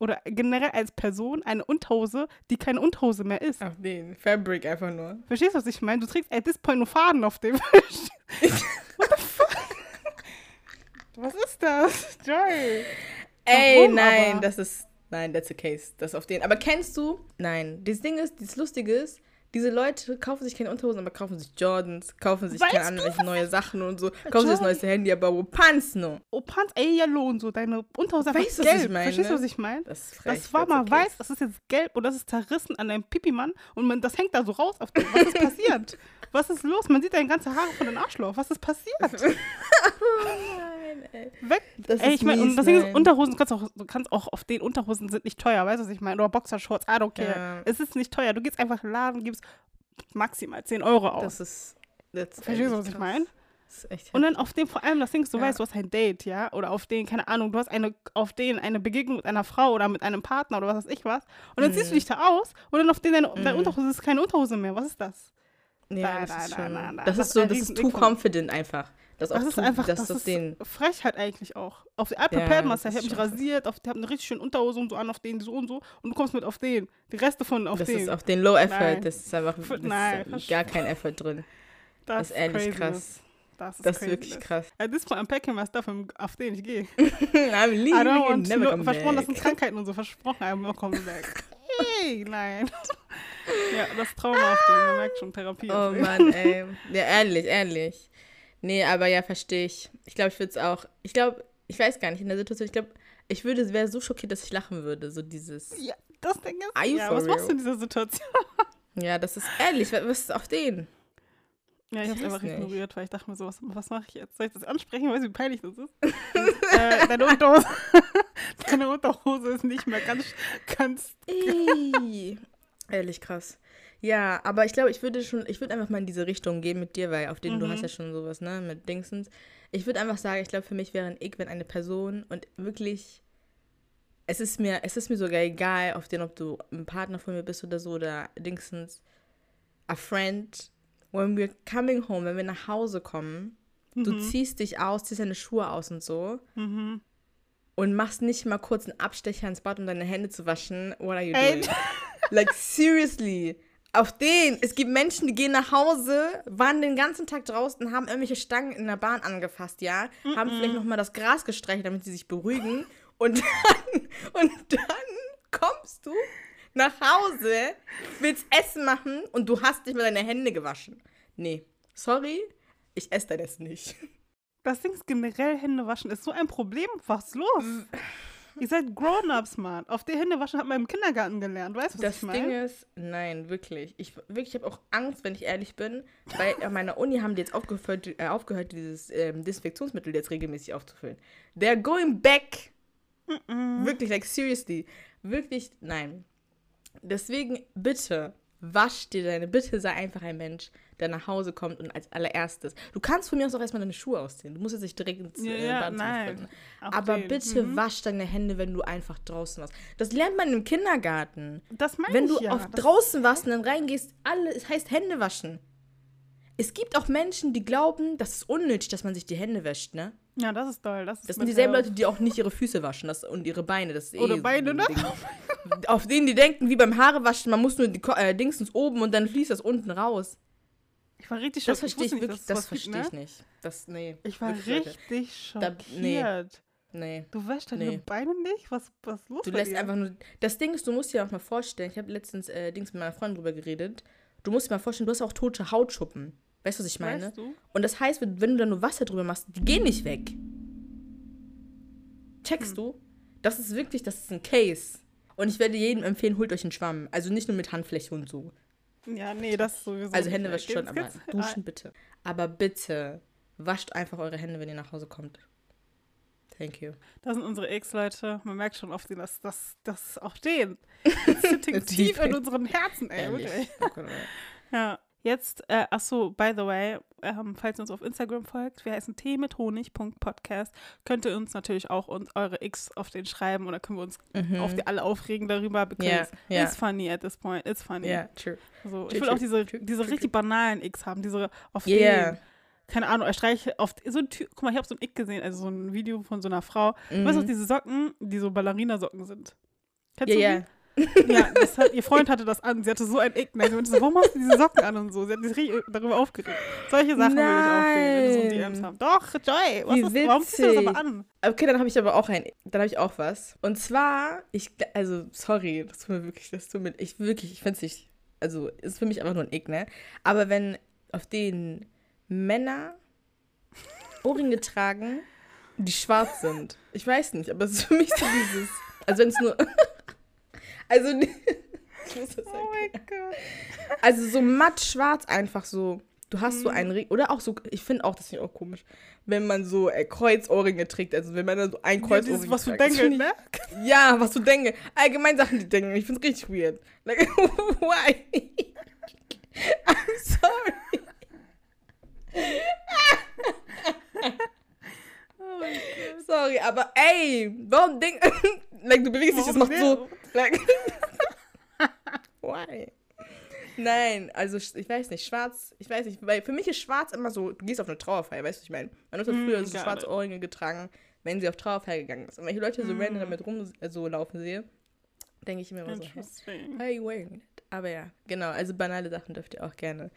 oder generell als Person eine Unterhose, die keine Unterhose mehr ist? Auf den Fabric einfach nur. Verstehst du, was ich meine? Du trägst at this point nur Faden auf dem. What the fuck? Was ist das? Joy. Ey, Warum nein, aber? das ist. Nein, that's a case. Das auf den. Aber kennst du? Nein. Das Ding ist, das Lustige ist, diese Leute kaufen sich keine Unterhosen, aber kaufen sich Jordans, kaufen sich Weißt keine welche neue Sachen und so. Kaufen sich das neueste Handy, aber wo pants no? Oh, Pants, ey, yellow und so, deine Unterhose Weißt du, was gelb. ich meine? Verstehst du, was ich meine? Das ist frech. Das war mal case. weiß, das ist jetzt gelb und das ist zerrissen an deinem Pipimann und man, das hängt da so raus auf dem. Was ist passiert? Was ist los? Man sieht deine ganze Haare von den Arschloch. Was ist passiert? Ey. Weg. Das Ey, ist ich meine, und das Ding ist. Unterhosen, du kannst, auch, du kannst auch auf den Unterhosen sind nicht teuer, weißt du, was ich meine? Oder Boxershorts, I don't care. Ja. Es ist nicht teuer. Du gehst einfach in den Laden, gibst maximal 10 Euro aus. Das ist. That's Verstehst du, was ich meine? Das ist Und dann auf dem, vor allem das Ding ist, du Ja. weißt, du hast ein Date, ja? Oder auf den, keine Ahnung, du hast eine, auf den eine Begegnung mit einer Frau oder mit einem Partner oder was weiß ich was. Und dann Mhm. ziehst du dich da aus und dann auf den, deine, deine Mhm. Unterhose ist keine Unterhose mehr. Was ist das? Ja, Nein, das ist nein, nein, nein. Das Das ist so, ist das ist too confident einfach. Das, Das ist too, einfach, das, das auf ist den. Frechheit eigentlich auch. Auf die Apple Ja, Pad das ich habe mich rasiert, auf, ich habe eine richtig schöne Unterhose und so an, auf den so und so. Und du kommst mit auf den. Die Reste von auf Das den. ist auf den Low Effort. Nein. Das ist einfach. Das nein, ist gar kein Effort drin. das ist ehrlich krass. Das ist, Das ist wirklich krass. At this point, I'm packing my stuff, im- auf den ich gehe. I'm I leaving don't and want never come versprochen, das back. sind Krankheiten und so, versprochen, I'm not coming back. Hey, nein. ja, das Trauma auf den, man merkt schon, Therapie. Oh. Mann, ey. Ja, ehrlich, ehrlich. Nee, aber ja, verstehe ich. Ich glaube, ich würde es auch. Ich glaube, ich weiß gar nicht, in der Situation, ich glaube, ich würde, es wäre so schockiert, dass ich lachen würde. So dieses. Ja, das Ding ist, Are you ja, for was machst real? du in dieser Situation? Ja, das ist ehrlich. Was ist auf den? Ja, ich hab's weiß einfach nicht. ignoriert, weil ich dachte mir so, was, was mache ich jetzt? Soll ich das ansprechen? Du, wie peinlich das ist? äh, deine Unterhose, deine Unterhose ist nicht mehr ganz, ganz Ey. Ehrlich krass. Ja, aber ich glaube, ich würde schon, ich würde einfach mal in diese Richtung gehen mit dir, weil auf den, du Mhm. hast ja schon sowas, ne, mit Dingsens. Ich würde einfach sagen, ich glaube, für mich wäre ein Ick, wenn eine Person und wirklich, es ist mir, es ist mir sogar egal, auf den, ob du ein Partner von mir bist oder so, oder Dingsens, a friend, when we're coming home, wenn wir nach Hause kommen, du Mhm. ziehst dich aus, ziehst deine Schuhe aus und so Mhm. und machst nicht mal kurz einen Abstecher ins Bad, um deine Hände zu waschen. What are you Ey. doing? like, seriously. Auf den. Es gibt Menschen, die gehen nach Hause, waren den ganzen Tag draußen, haben irgendwelche Stangen in der Bahn angefasst, ja? Haben vielleicht nochmal das Gras gestreichelt, damit sie sich beruhigen. Und dann, und dann kommst du nach Hause, willst Essen machen und du hast nicht mal deine Hände gewaschen. Nee. Sorry, ich esse dein Essen nicht. Das Ding ist generell Hände waschen ist so ein Problem. Was ist los? Ihr seid Grown-ups, Mann. Auf die Hände waschen hat man im Kindergarten gelernt. Weißt du, was Das ich meine? Ding ist, nein, wirklich. Ich wirklich, ich habe auch Angst, wenn ich ehrlich bin. Bei an meiner Uni haben die jetzt aufgehört, äh, aufgehört dieses ähm, Desinfektionsmittel jetzt regelmäßig aufzufüllen. They're going back. Wirklich, like seriously. Wirklich, nein. Deswegen, bitte, wasch dir deine, bitte sei einfach ein Mensch, der nach Hause kommt und als allererstes. Du kannst von mir aus auch erstmal deine Schuhe ausziehen. Du musst jetzt nicht direkt ins Ja, äh, Badezimmer nein. Aber den. bitte Mhm. wasch deine Hände, wenn du einfach draußen warst. Das lernt man im Kindergarten. Das meine Wenn ich du ja. auf draußen warst und dann reingehst, alle, es heißt Hände waschen. Es gibt auch Menschen, die glauben, das ist unnötig, dass man sich die Hände wäscht, ne? Ja, das ist toll. Das, ist Das sind dieselben. Leute, die auch nicht ihre Füße waschen das, und ihre Beine. Das ist eh Oder so Beine, ein ne? Auf denen die denken, wie beim Haarewaschen, man muss nur die äh, Dingsens oben und dann fließt das unten raus. Ich war richtig Das schockiert. verstehe ich nicht, wirklich, das verstehe ich ne? nicht. Das, nee. Ich war Leute. richtig Da- nee. schockiert. Nee. Du wäschst deine Nee. Beine nicht? Was, was ist los Du lässt dir? einfach nur. Das Ding ist, du musst dir auch mal vorstellen, ich habe letztens äh, Dings mit meiner Freundin drüber geredet. Du musst dir mal vorstellen, du hast auch tote Hautschuppen. Weißt du, was ich meine? Weißt du? Und das heißt, wenn wenn du da nur Wasser drüber machst, die gehen nicht weg. Checkst Hm. du? Das ist wirklich, das ist ein Case. Und ich werde jedem empfehlen, holt euch einen Schwamm. Also nicht nur mit Handfläche und so. Ja, nee, das ist sowieso. Also. Hände waschen schon, aber duschen bitte. Aber bitte, wascht einfach eure Hände, wenn ihr nach Hause kommt. Thank you. Das sind unsere Ex-Leute. Man merkt schon oft, dass das, das auch stehen. Sitting tief in unseren Herzen, ey. Ehrlich. Wirklich. Oh oh Ja. Jetzt, äh, ach so, by the way, ähm, falls ihr uns auf Instagram folgt, wir heißen tee mit Honig.podcast, könnt ihr uns natürlich auch uns, eure X auf den schreiben oder können wir uns Gott. auf die alle aufregen darüber, because Ja, ja. it's funny at this point, it's funny. Ja, true. So, ich True, will auch true, diese, true, diese richtig banalen X haben, diese auf Yeah. den, keine Ahnung, er streiche auf so ein Typ, guck mal, ich habe so ein Ick gesehen, also so ein Video von so einer Frau. Mhm. Weißt du, diese Socken, die so Ballerina-Socken sind? Kennst Ja, du die? Ja, hat, ihr Freund hatte das an. Sie hatte so ein. Ne? Sie meinte so, warum hast du diese Socken an und so? Sie hat sich richtig darüber aufgeregt. Solche Sachen will ich aufregen, wenn wir so. DMs haben. Doch, Joy, was ist, warum ziehst du das aber an? Okay, dann habe ich aber auch ein, dann habe ich auch was. Und zwar, ich, also, sorry, das tut mir wirklich, das tut mir, ich wirklich, ich finde es nicht, also, ist für mich einfach nur ein Ick, ne? Aber wenn auf den Männer Ohrringe tragen, die schwarz sind, ich weiß nicht, aber es ist für mich so dieses, also wenn es nur, also, ich muss das Oh mein Gott. Also so matt schwarz einfach so. Du hast so Mhm. einen Ring. Oder auch so, ich finde auch, das ich auch komisch, wenn man so äh, Kreuzohrringe trägt. Also wenn man dann so ein Ja, Kreuzohrring dieses, was du trägt. Das denkst, find ne? Ja, was du denkst. Allgemein Sachen, die denken. Ich finde es richtig weird. Like, why? I'm sorry. Oh. Sorry, aber ey, warum denk... like, du bewegst dich, das macht so... Like, why? Nein, also ich weiß nicht, schwarz, ich weiß nicht, weil für mich ist schwarz immer so, du gehst auf eine Trauerfeier, weißt du, was ich meine? Man hat Mm, früher so schwarze it. Ohrringe getragen, wenn sie auf Trauerfeier gegangen ist. Und wenn ich Leute so Mm. random damit rum äh, so laufen sehe, denke ich mir immer so, hey, are you wearing it? Aber ja, genau, also banale Sachen dürft ihr auch gerne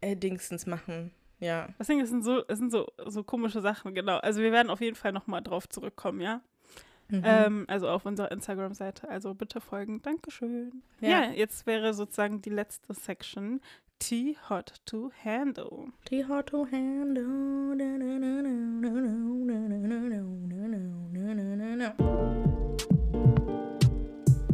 äh, Dingstens machen. Ja. Es sind so, es sind so, so komische Sachen, genau. Also wir werden auf jeden Fall nochmal drauf zurückkommen, ja? Mhm. Ähm, also auf unserer Instagram-Seite. Also bitte folgen. Dankeschön. Ja. Ja. jetzt wäre sozusagen die letzte Section. Tea hot to handle. Die hot to handle.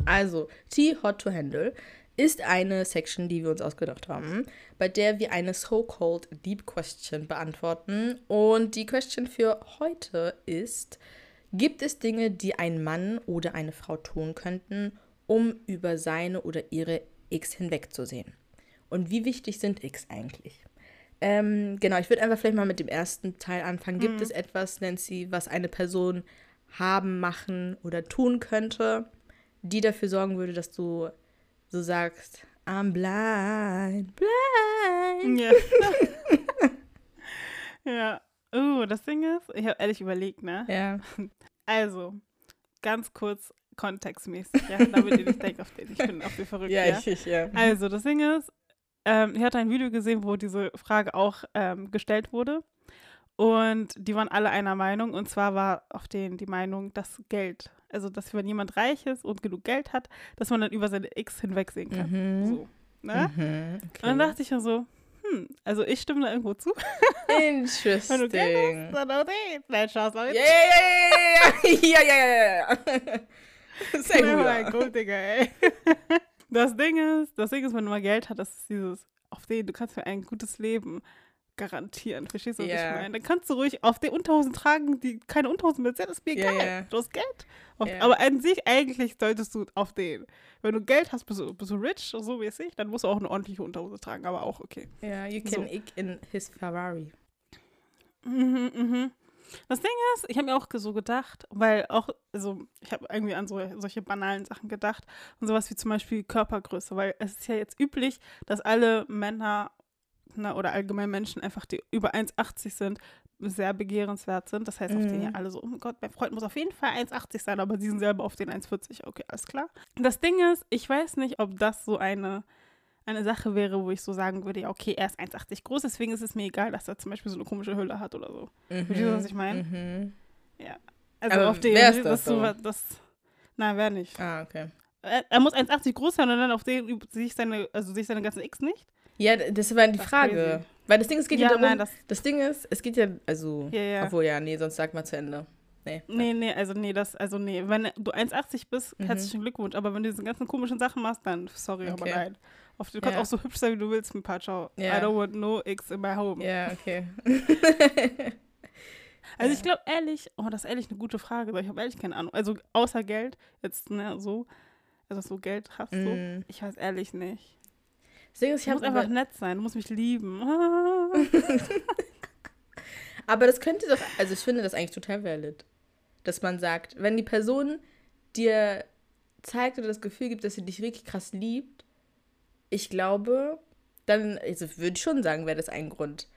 Also, Tea Hot to Handle ist eine Section, die wir uns ausgedacht haben, bei der wir eine so-called Deep Question beantworten. Und die Question für heute ist: Gibt es Dinge, die ein Mann oder eine Frau tun könnten, um über seine oder ihre X hinwegzusehen? Und wie wichtig sind X eigentlich? Ähm, genau, ich würde einfach vielleicht mal mit dem ersten Teil anfangen. Gibt es etwas, Nancy, was eine Person haben, machen oder tun könnte, die dafür sorgen würde, dass du so sagst, I'm blind, blind. Ja. ja. Uh, das Ding ist, ich habe ehrlich überlegt, ne? Ja. Also, ganz kurz kontextmäßig, ja, damit ihr nicht denkt, auf den ich bin auf die verrückt, Ja, ja. ich, ich, ja. Also, das Ding ist, ähm, ich hatte ein Video gesehen, wo diese Frage auch ähm, gestellt wurde. Und die waren alle einer Meinung. Und zwar war auf denen die Meinung, dass Geld, also dass wenn jemand reich ist und genug Geld hat, dass man dann über seine X hinwegsehen kann. Mhm. So. Ne? Mhm. Und dann dachte ich mir so, hm, also ich stimme da irgendwo zu. Interesting. Wenn du Geld hast, dann auch den. Nein, Spaß, ja, ja, ja, ja, ja, ja, ja. Sehr Ja, gut. Gott, Digga, ey. Das Ding ist, das Ding ist, wenn du mal Geld hast, das ist dieses, auf den, du kannst mir ein gutes Leben garantieren. Verstehst du, was Ja. ich meine? Dann kannst du ruhig auf den Unterhosen tragen, die keine Unterhosen mehr sind, ist mir egal. ja. Du hast Geld. Auf. Aber an sich, eigentlich solltest du auf den. Wenn du Geld hast, bist du, bist du rich, so mäßig, dann musst du auch eine ordentliche Unterhose tragen, aber auch okay. Ja, you So. can ick in his Ferrari. Mhm, mhm. Das Ding ist, ich habe mir auch so gedacht, weil auch, also ich habe irgendwie an so, solche banalen Sachen gedacht und sowas wie zum Beispiel Körpergröße, weil es ist ja jetzt üblich, dass alle Männer na, oder allgemein Menschen einfach, die über 1,80 sind, sehr begehrenswert sind. Das heißt, auf den Mhm. ja alle so, oh mein Gott, mein Freund muss auf jeden Fall 1,80 sein, aber sie sind selber auf den 1,40. Okay, alles klar. Das Ding ist, ich weiß nicht, ob das so eine, eine Sache wäre, wo ich so sagen würde, ja, okay, er ist 1,80 groß, deswegen ist es mir egal, dass er zum Beispiel so eine komische Hülle hat oder so. Verstehst du, was ich meine? Mhm. Also Aber auf den, das du, so? das, nein, wer nicht. Ah, okay. Er, er muss 1,80 groß sein und dann auf den üb- sehe ich seine, also sehe ich seine ganzen X nicht. Ja, das war die Das ist Frage. crazy. Weil das Ding, es geht ja, ja, darum, nein, das, das Ding ist, es geht ja, also, ja, ja. obwohl ja, nee, sonst sag mal zu Ende. Nee. Nee, nee, also nee, das, also nee, wenn du 1,80 bist, Mhm. herzlichen Glückwunsch, aber wenn du diese ganzen komischen Sachen machst, dann sorry, aber Okay. nein. Auf, du kannst auch so hübsch sein, wie du willst mit Pacho. Ja. I don't want no X in my home. Ja, okay. Also ich glaube ehrlich, oh, das ist ehrlich eine gute Frage, weil ich habe ehrlich keine Ahnung. Also außer Geld, jetzt, ne, so, also du Geld hast, so, Mm. ich weiß ehrlich nicht. Das Ding ist, ich Du musst einfach nett sein, du musst mich lieben. Aber das könnte doch, also ich finde das eigentlich total valid, dass man sagt, wenn die Person dir zeigt oder das Gefühl gibt, dass sie dich wirklich krass liebt, ich glaube, dann, also würde ich schon sagen, wäre das ein Grund.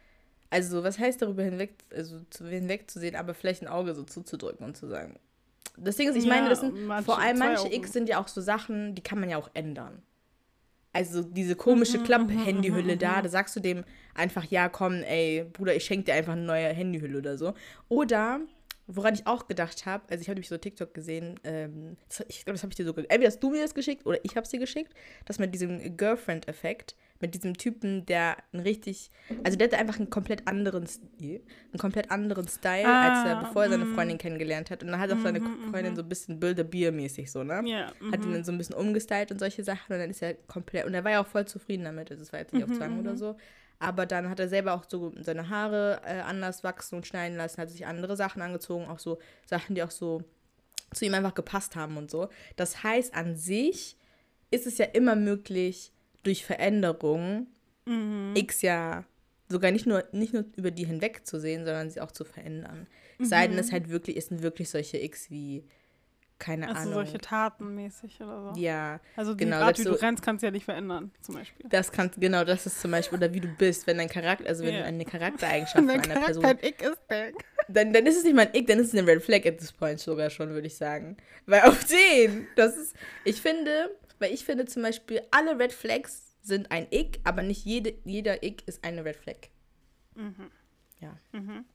Also, was heißt darüber hinweg, also zu, hinwegzusehen, aber vielleicht ein Auge so zuzudrücken und zu sagen. Das Ding ist, ich Ja, meine, das sind manche- vor allem manche. X sind ja auch so Sachen, die kann man ja auch ändern. Also diese komische Mhm, Klapp-Handyhülle mhm, da, mhm. da sagst du dem einfach, ja komm, ey, Bruder, ich schenke dir einfach eine neue Handyhülle oder so. Oder, woran ich auch gedacht habe, also ich habe nämlich so TikTok gesehen, ähm, das, ich glaube, das habe ich dir so, entweder hast du mir das geschickt oder ich habe es dir geschickt, das mit diesem Girlfriend-Effekt, mit diesem Typen, der ein richtig, also der hatte einfach einen komplett anderen Stil, einen komplett anderen Style, als er, Ah, bevor er seine mhm. Freundin kennengelernt hat. Und dann hat auch seine Mhm, Freundin mhm. so ein bisschen Bilder-Bier-mäßig so, ne? ja, hat ihn dann so ein bisschen umgestylt und solche Sachen und dann ist er komplett und er war ja auch voll zufrieden damit, also es war jetzt nicht auf Zwang oder so, aber dann hat er selber auch so seine Haare äh, anders wachsen und schneiden lassen, hat sich andere Sachen angezogen, auch so Sachen, die auch so zu ihm einfach gepasst haben und so. Das heißt, an sich ist es ja immer möglich, durch Veränderungen Mhm. X ja sogar nicht nur, nicht nur über die hinweg zu sehen, sondern sie auch zu verändern. Sei denn, es halt wirklich, es sind wirklich solche X wie, keine Also Ahnung. solche Taten mäßig oder so. ja, Also die genau, Art, wie selbst du so- rennst, kannst du ja nicht verändern, zum Beispiel. Das kannst, genau, das ist zum Beispiel, oder wie du bist, wenn dein Charakter, also wenn Ja. eine Charaktereigenschaft von einer Charakter Person, ein Ick ist der. dann, dann ist es nicht mal ein Ick, dann ist es eine Red Flag at this point sogar schon, würde ich sagen. Weil auf den, das ist, ich finde, weil ich finde zum Beispiel, alle Red Flags sind ein Ick, aber nicht jede, jeder Ick ist eine Red Flag. Mhm. Ja. Mhm.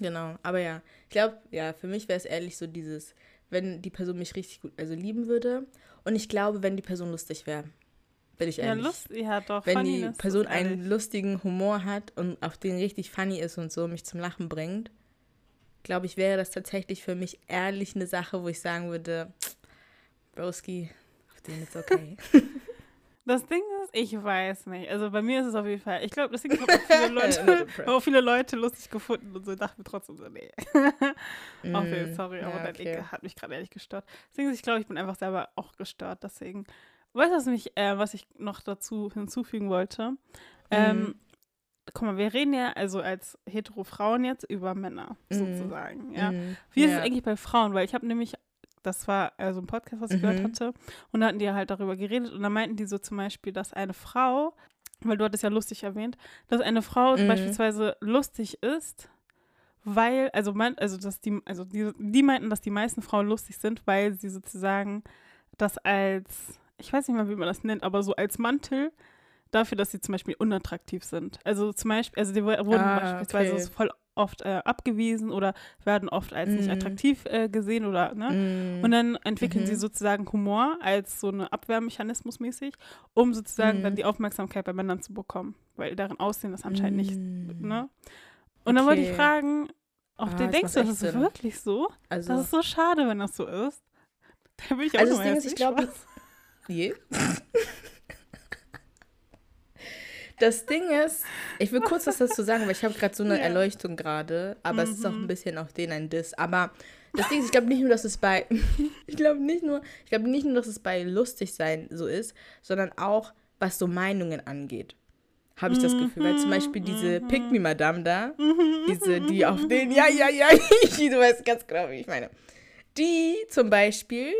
Genau, aber ja, ich glaube, ja, für mich wäre es ehrlich so dieses, wenn die Person mich richtig gut, also lieben würde und ich glaube, wenn die Person lustig wäre, bin ich Ja, ehrlich. Lust, ja doch. wenn die Person einen ehrlich. lustigen Humor hat und auf den richtig funny ist und so mich zum Lachen bringt, glaube ich, wäre das tatsächlich für mich ehrlich eine Sache, wo ich sagen würde, Broski, den ist okay. Das Ding ist, ich weiß nicht. Also bei mir ist es auf jeden Fall. Ich glaube, deswegen haben auch viele Not Leute, impressed. auch viele Leute lustig gefunden und so dachten mir trotzdem so, nee. okay, Mm, sorry, aber ja, dein okay. Hat mich gerade ehrlich gestört. Deswegen, ist, ich glaube, ich bin einfach selber auch gestört. Deswegen, weißt du, was, mich, äh, was ich noch dazu hinzufügen wollte? Ähm, Mhm. guck mal, wir reden ja also als hetero Frauen jetzt über Männer, Mhm. sozusagen. Ja? Mm, Wie ist ja. es eigentlich bei Frauen? Weil ich habe nämlich, das war also ein Podcast, was ich gehört Mhm. hatte, und da hatten die halt darüber geredet und da meinten die so zum Beispiel, dass eine Frau, weil du hattest ja lustig erwähnt, dass eine Frau Mhm. beispielsweise lustig ist, weil, also, mein, also, dass die, also die, die meinten, dass die meisten Frauen lustig sind, weil sie sozusagen das als, ich weiß nicht mal, wie man das nennt, aber so als Mantel dafür, dass sie zum Beispiel unattraktiv sind. Also zum Beispiel, also die wurden Ah, beispielsweise okay. so voll oft äh, abgewiesen oder werden oft als nicht Mm. attraktiv äh, gesehen oder, ne? Mm. Und dann entwickeln sie Mhm. sozusagen Humor als so eine Abwehrmechanismus mäßig, um sozusagen dann Mhm. die Aufmerksamkeit bei Männern zu bekommen, weil deren Aussehen das anscheinend nicht, Mm. ne? Und dann wollte ich Okay. fragen, auf Ah, den denkst du, das ist wirklich so? Also, Das ist so schade, wenn das so ist. Da will ich auch Also das Ding ist, ich glaube- je. Das Ding ist, ich will kurz was dazu sagen, weil ich habe gerade so eine Ja. Erleuchtung gerade, aber es ist auch Mhm. ein bisschen auf den ein Diss. Aber das Ding ist, ich glaube nicht nur, dass es bei, ich glaube nicht nur, ich glaube nicht nur, dass es bei lustig sein so ist, sondern auch, was so Meinungen angeht. Habe ich das Gefühl. Weil zum Beispiel diese Mhm. Pick Me Madame da, Mhm. diese, die auf den, ja, ja, ja, du weißt ganz genau, wie ich meine. Die zum Beispiel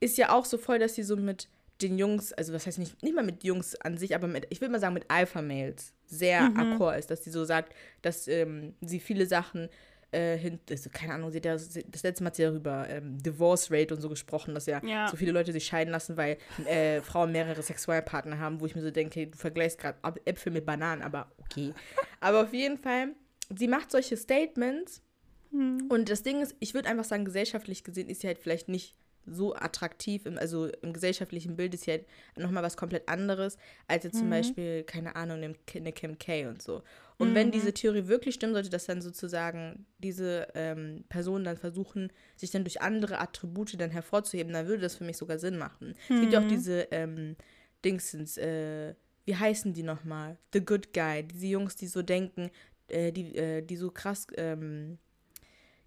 ist ja auch so voll, dass sie so mit den Jungs, also was heißt nicht, nicht mal mit Jungs an sich, aber mit, ich will mal sagen, mit Alpha-Males sehr Mhm. akkord ist, dass sie so sagt, dass ähm, sie viele Sachen äh, hin, also, keine Ahnung, sie hat ja, das letzte Mal hat sie darüber ähm, Divorce Rate und so gesprochen, dass ja, Ja. so viele Leute sich scheiden lassen, weil äh, Frauen mehrere Sexualpartner haben, wo ich mir so denke, du vergleichst gerade Äpfel mit Bananen, aber okay. aber auf jeden Fall, sie macht solche Statements Mhm. und das Ding ist, ich würde einfach sagen, gesellschaftlich gesehen ist sie halt vielleicht nicht so attraktiv, im, also im gesellschaftlichen Bild ist halt nochmal was komplett anderes, als jetzt zum Mhm. Beispiel, keine Ahnung, eine Ki- eine Kim K und so. Und wenn Mhm. diese Theorie wirklich stimmen sollte, dass dann sozusagen diese ähm, Personen dann versuchen, sich dann durch andere Attribute dann hervorzuheben, dann würde das für mich sogar Sinn machen. Es gibt ja auch Mhm. diese ähm, Dingsens, äh, wie heißen die nochmal? The Good Guy, diese Jungs, die so denken, äh, die, äh, die so krass ähm,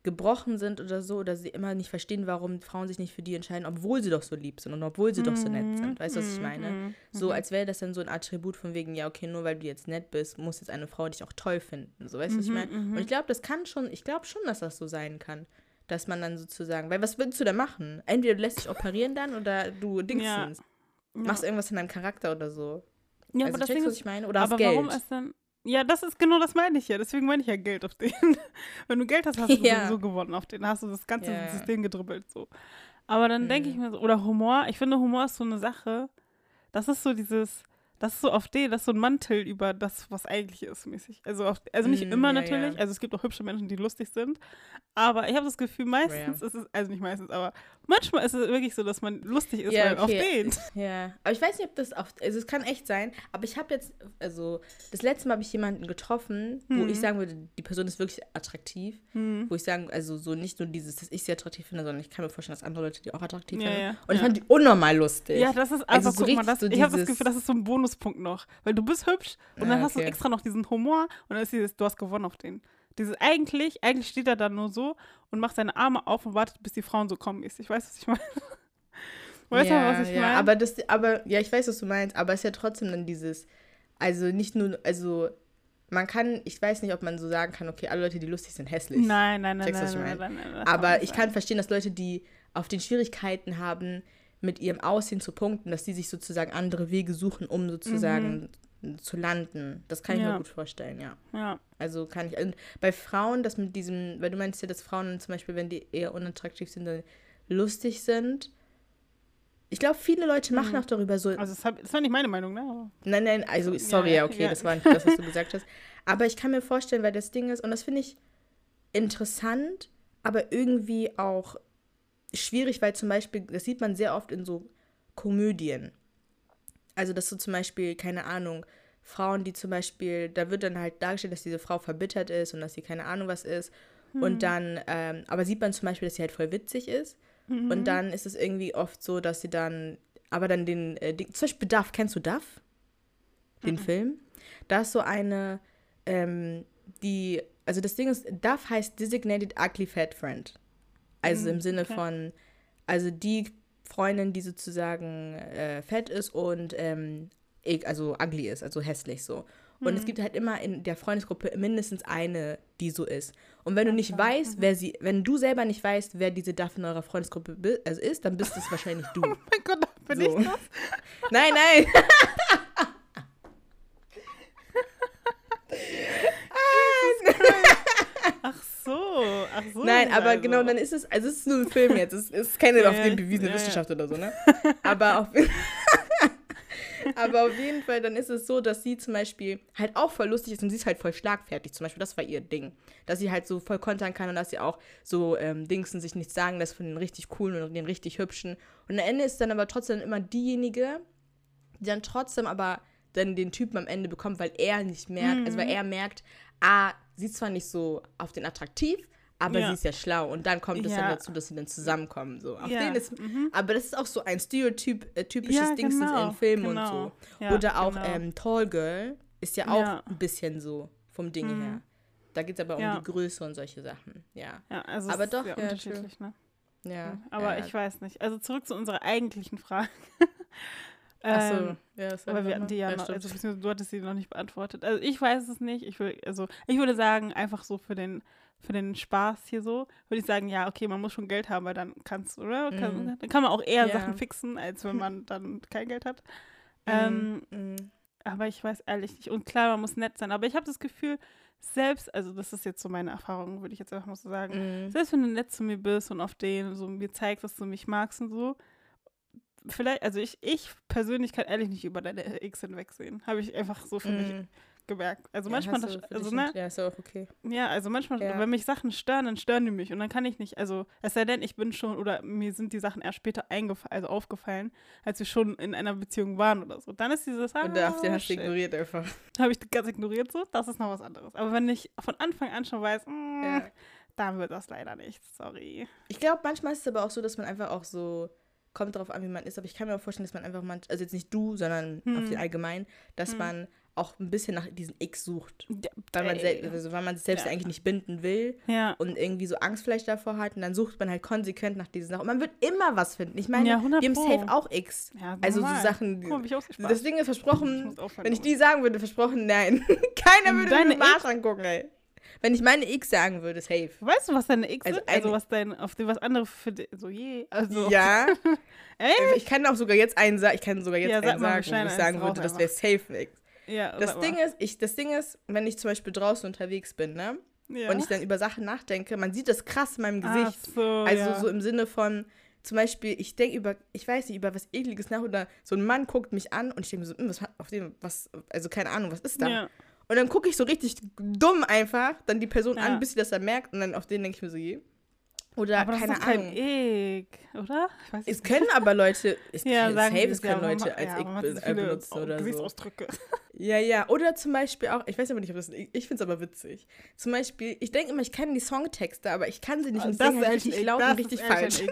gebrochen sind oder so, oder sie immer nicht verstehen, warum Frauen sich nicht für die entscheiden, obwohl sie doch so lieb sind und obwohl sie doch so nett sind. Weißt du, was ich meine? Mhm. So, als wäre das dann so ein Attribut von wegen, ja, okay, nur weil du jetzt nett bist, muss jetzt eine Frau dich auch toll finden. So, weißt du, was ich Mhm, meine? mhm. Und ich glaube, das kann schon, ich glaube schon, dass das so sein kann. Dass man dann sozusagen, weil was würdest du da machen? Entweder du lässt dich operieren dann oder du dingsens, Ja. machst irgendwas in deinem Charakter oder so. Ja, also aber du, was ich meine? Oder aber Geld. warum ist denn. Ja, das ist genau das meine ich ja. Deswegen meine ich ja Geld auf den. Wenn du Geld hast, hast du Ja. sowieso gewonnen auf den. Hast du das ganze Ja. System gedribbelt so. Aber dann denke ich Mhm. mir so, oder Humor, ich finde Humor ist so eine Sache, das ist so dieses, das ist so auf den, das ist so ein Mantel über das, was eigentlich ist, mäßig. Also, auf, also nicht Mm, immer ja, natürlich, ja. also es gibt auch hübsche Menschen, die lustig sind, aber ich habe das Gefühl, meistens ist es, also nicht meistens, aber manchmal ist es wirklich so, dass man lustig ist, Ja, weil auf okay. den. Ja, aber ich weiß nicht, ob das auf, also es kann echt sein, aber ich habe jetzt, also das letzte Mal habe ich jemanden getroffen, wo Mhm. ich sagen würde, die Person ist wirklich attraktiv, Hm. wo ich sagen, also so nicht nur dieses, dass ich sie attraktiv finde, sondern ich kann mir vorstellen, dass andere Leute die auch attraktiv Ja, finden. ja, Und ich ja. fand die unnormal lustig. Ja, das ist Also einfach, so guck mal, das, so ich habe das Gefühl, das ist so ein Bonuspunkt noch. Weil du bist hübsch und dann Ah, hast du okay. extra noch diesen Humor und dann ist dieses, du hast gewonnen auf den. Dieses eigentlich, eigentlich steht er da nur so und macht seine Arme auf und wartet, bis die Frauen so kommen. Ich weiß, was ich meine. Weißt du, ja, was ich ja, meine? Aber das, aber ja, ich weiß, was du meinst, aber es ist ja trotzdem dann dieses, also nicht nur, also man kann, ich weiß nicht, ob man so sagen kann, okay, alle Leute, die lustig sind, hässlich. nein, nein, nein, Checkst, nein, was ich nein, meine? nein, nein, nein, kann Aber ich kann verstehen, dass Leute, die auf den Schwierigkeiten haben, mit ihrem Aussehen zu punkten, dass die sich sozusagen andere Wege suchen, um sozusagen zu landen. Das kann ich Mhm. Ja. mir gut vorstellen, ja. Ja. Also kann ich. Und bei Frauen, das mit diesem, weil du meinst ja, dass Frauen zum Beispiel, wenn die eher unattraktiv sind, dann lustig sind. Ich glaube, viele Leute machen Mhm. auch darüber so. Also das, hab, das war nicht meine Meinung, ne? Nein, nein, also sorry, Ja, ja, okay, ja. das war nicht das, was du gesagt hast. Aber ich kann mir vorstellen, weil das Ding ist, und das finde ich interessant, aber irgendwie auch schwierig, weil zum Beispiel, das sieht man sehr oft in so Komödien. Also, dass so zum Beispiel, keine Ahnung, Frauen, die zum Beispiel, da wird dann halt dargestellt, dass diese Frau verbittert ist und dass sie keine Ahnung was ist. Hm. Und dann, ähm, aber sieht man zum Beispiel, dass sie halt voll witzig ist. Mhm. Und dann ist es irgendwie oft so, dass sie dann, aber dann den, äh, den zum Beispiel Duff, kennst du Duff? Den Mhm. Film? Da ist so eine, ähm, die, also das Ding ist, Duff heißt Designated Ugly Fat Friend. Also Mhm, im Sinne okay. von, also die Freundin, die sozusagen äh, fett ist und ähm, e- also ugly ist, also hässlich so. Und es Mhm. gibt halt immer in der Freundesgruppe mindestens eine, die so ist. Und wenn du nicht Okay, weißt, mhm. wer sie, wenn du selber nicht weißt, wer diese Duff in eurer Freundesgruppe also ist, dann bist es wahrscheinlich du. Oh mein Gott, bin So. ich das? Nein, nein. Ach so, ach so. Nein, aber also. genau, dann ist es, also es ist nur ein Film jetzt. Es ist keine Ja, auf ja, dem bewiesene ja, ja. Wissenschaft oder so, ne? Aber auf, Aber auf jeden Fall, dann ist es so, dass sie zum Beispiel halt auch voll lustig ist und sie ist halt voll schlagfertig. Zum Beispiel, das war ihr Ding. Dass sie halt so voll kontern kann und dass sie auch so ähm, Dingsen sich nichts sagen lässt von den richtig coolen und den richtig hübschen. Und am Ende ist dann aber trotzdem immer diejenige, die dann trotzdem aber dann den Typen am Ende bekommt, weil er nicht merkt, mhm. also weil mhm. er merkt, ah, sie ist zwar nicht so auf den attraktiv, aber ja. sie ist ja schlau und dann kommt es ja. dann dazu, dass sie dann zusammenkommen. So. Auf ja. ist, mhm. Aber das ist auch so ein Stereotyp, äh, typisches ja, Ding genau. in Filmen genau. und so. Oder auch genau. ähm, Tall Girl ist ja auch ein bisschen so vom Ding mhm. her. Da geht es aber um die Größe und solche Sachen. Ja, also aber doch ja, unterschiedlich, ne? Ja. Aber ich weiß nicht. Also zurück zu unserer eigentlichen Frage. Achso, ähm, ja, das aber wir hatten die ja, noch, also du hattest sie noch nicht beantwortet. Also ich weiß es nicht. Ich will, also ich würde sagen, einfach so für den für den Spaß hier so, würde ich sagen, ja, okay, man muss schon Geld haben, weil dann kannst du, oder? Kann, mm. Dann kann man auch eher yeah. Sachen fixen, als wenn man dann kein Geld hat. Mm. Ähm, mm. Aber ich weiß ehrlich nicht. Und klar, man muss nett sein. Aber ich habe das Gefühl, selbst, also das ist jetzt so meine Erfahrung, würde ich jetzt einfach mal so sagen, mm. selbst wenn du nett zu mir bist und auf den so mir zeigst, dass du mich magst und so, vielleicht, also ich, ich persönlich kann ehrlich nicht über deine X hinwegsehen. Habe ich einfach so für mich mm gemerkt. Also ja, manchmal, das, also ne? Ja, ist auch okay. Ja, also manchmal, ja. wenn mich Sachen stören, dann stören die mich und dann kann ich nicht, also es sei denn, ich bin schon oder mir sind die Sachen erst später also aufgefallen, als wir schon in einer Beziehung waren oder so. Dann ist dieses ah, Und da den hast du ignoriert einfach. Habe ich ganz ignoriert so, das ist noch was anderes. Aber wenn ich von Anfang an schon weiß, mm, ja. dann wird das leider nicht, sorry. Ich glaube, manchmal ist es aber auch so, dass man einfach auch so kommt darauf an, wie man ist, aber ich kann mir auch vorstellen, dass man einfach manchmal, also jetzt nicht du, sondern hm. auf den allgemein, dass hm. man auch ein bisschen nach diesen X sucht. Ja, weil, man also weil man sich selbst ja. eigentlich nicht binden will ja. und irgendwie so Angst vielleicht davor hat. Und dann sucht man halt konsequent nach diesen Sachen. Und man wird immer was finden. Ich meine, ja, wir haben safe auch X. also so Sachen. Cool, das Ding ist versprochen, ich wenn ich die sagen würde, versprochen, nein. Keiner würde Deine mir den Arsch angucken, ey. Wenn ich meine X sagen würde, safe. Weißt du, was deine X also ist? Also was dein, auf dem was andere für die, so je. Also. Ja. Ey? Ich kann auch sogar jetzt einen sagen, ich kann sogar jetzt einen sagen, wo ich sagen würde, das wäre safe X. Ja, das Ding ist, ich, das Ding ist, wenn ich zum Beispiel draußen unterwegs bin, ne? Ja. Und ich dann über Sachen nachdenke, man sieht das krass in meinem Gesicht. Ach so, also ja. so im Sinne von, zum Beispiel, ich denke über, ich weiß nicht, über was Ekliges nach oder so ein Mann guckt mich an und ich denke mir so, hm, was auf dem, was, also keine Ahnung, was ist da? Ja. Und dann gucke ich so richtig dumm einfach dann die Person an, bis sie das dann merkt und dann auf den denke ich mir so, je. Oder aber keine das ist Ahnung. Kein Ick, oder? es nicht. können aber Leute, es, ja, sagen safe, es können Leute als ja, Ick be benutzen oder so. Gesichtsausdrücke. Ja, ja. Oder zum Beispiel auch, ich weiß aber nicht, ob das, ich, ich finde es aber witzig. Zum Beispiel, ich denke immer, ich kenne die Songtexte, aber ich kann sie nicht und das ist halt richtig laut und richtig falsch.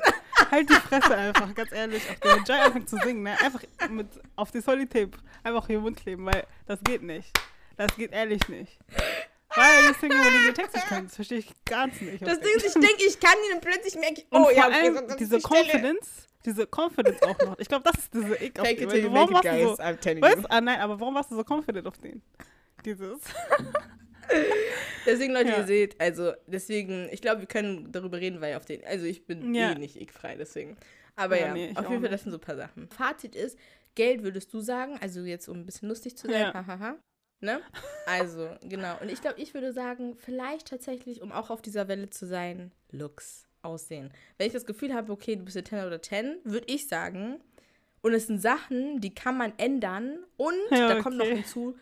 halt die Fresse einfach, ganz ehrlich. Auf der Jai anfängt zu singen, ne? Einfach mit, auf die Solitape einfach hier Mund kleben, weil das geht nicht. Das geht ehrlich nicht. Weil ich singe, wenn du diese Texte kannst. Das verstehe ich ganz nicht. Das Ding ist, ich denke, ich kann ihn und plötzlich merke ich, oh und ja, okay, so, diese Confidence, diese Confidence auch noch. Ich glaube, das ist diese Ick Fake it till you make it, guys, so, I'm telling weißt? you. Ah, nein, aber warum warst du so confident auf den? Dieses. deswegen, Leute, ja. ihr seht, also deswegen, ich glaube, wir können darüber reden, weil auf den, also ich bin ja. eh nicht ickfrei, deswegen. Aber ja, ja nee, auf jeden Fall, das sind so ein paar Sachen. Fazit ist, Geld würdest du sagen, also jetzt um ein bisschen lustig zu sein, hahaha. Ne? Also, genau. Und ich glaube, ich würde sagen, vielleicht tatsächlich, um auch auf dieser Welle zu sein, Looks, Aussehen. Wenn ich das Gefühl habe, okay, du bist eine 10 oder 10, würde ich sagen, und es sind Sachen, die kann man ändern und ja, da kommt noch hinzu,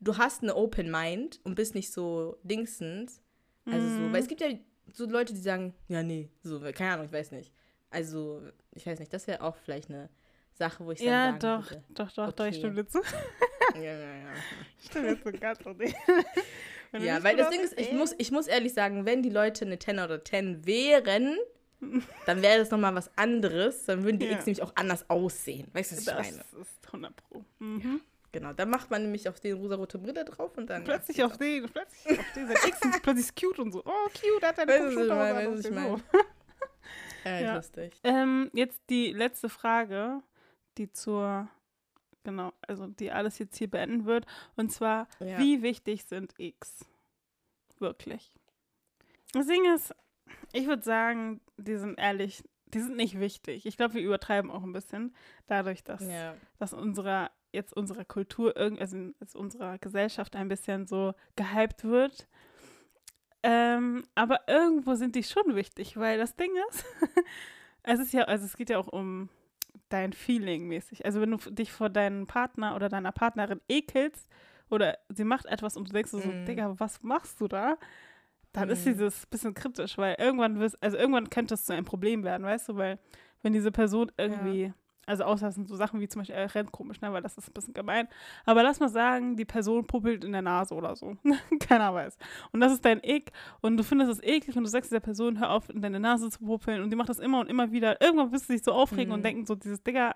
du hast eine Open Mind und bist nicht so dingsens. Also mhm. so, weil es gibt ja so Leute, die sagen, ja, nee, so, keine Ahnung, ich weiß nicht. Also, ich weiß nicht, das wäre auch vielleicht eine Sache, wo ich ja, sagen doch, würde. doch, doch, okay. doch, ich stimme dir zu. ja, ja, ja. Ich stimme dir zu, ganz ja, weil das Ding ist, ich muss, ich muss ehrlich sagen, wenn die Leute eine 10 oder 10 wären, dann wäre das nochmal was anderes. Dann würden die ja. X nämlich auch anders aussehen. Weißt du, was ich das meine? Das ist 100 Pro. Mhm. Ja, genau. Dann macht man nämlich auf den rosa-rote Brille drauf und dann. Plötzlich ja, auf den, plötzlich auf den. Sein X ist plötzlich cute und so. Oh, cute, hat er eine weißt du, was ich meine? Ja, ja. lustig. Ähm, jetzt die letzte Frage die zur, genau, also die alles jetzt hier beenden wird. Und zwar, ja. wie wichtig sind X? Wirklich. Das Ding ist, ich würde sagen, die sind ehrlich, die sind nicht wichtig. Ich glaube, wir übertreiben auch ein bisschen dadurch, dass, ja. dass unserer, jetzt unserer Kultur, also, unserer Gesellschaft ein bisschen so gehypt wird. Ähm, aber irgendwo sind die schon wichtig, weil das Ding ist, es ist ja, also es geht ja auch um dein Feeling mäßig. Also wenn du dich vor deinem Partner oder deiner Partnerin ekelst oder sie macht etwas und du denkst so, Mhm. Digga, was machst du da? Dann ist Mhm. dieses bisschen kritisch, weil irgendwann wirst, also irgendwann könnte es zu einem Problem werden, weißt du, weil wenn diese Person irgendwie, also außer es sind so Sachen wie zum Beispiel, er rennt komisch, ne, weil das ist ein bisschen gemein, aber lass mal sagen, die Person puppelt in der Nase oder so. Keiner weiß. Und das ist dein Ick und du findest es eklig und du sagst dieser Person, hör auf, in deine Nase zu puppeln und die macht das immer und immer wieder. Irgendwann wirst du dich so aufregen und Mhm. denken so, dieses Digga,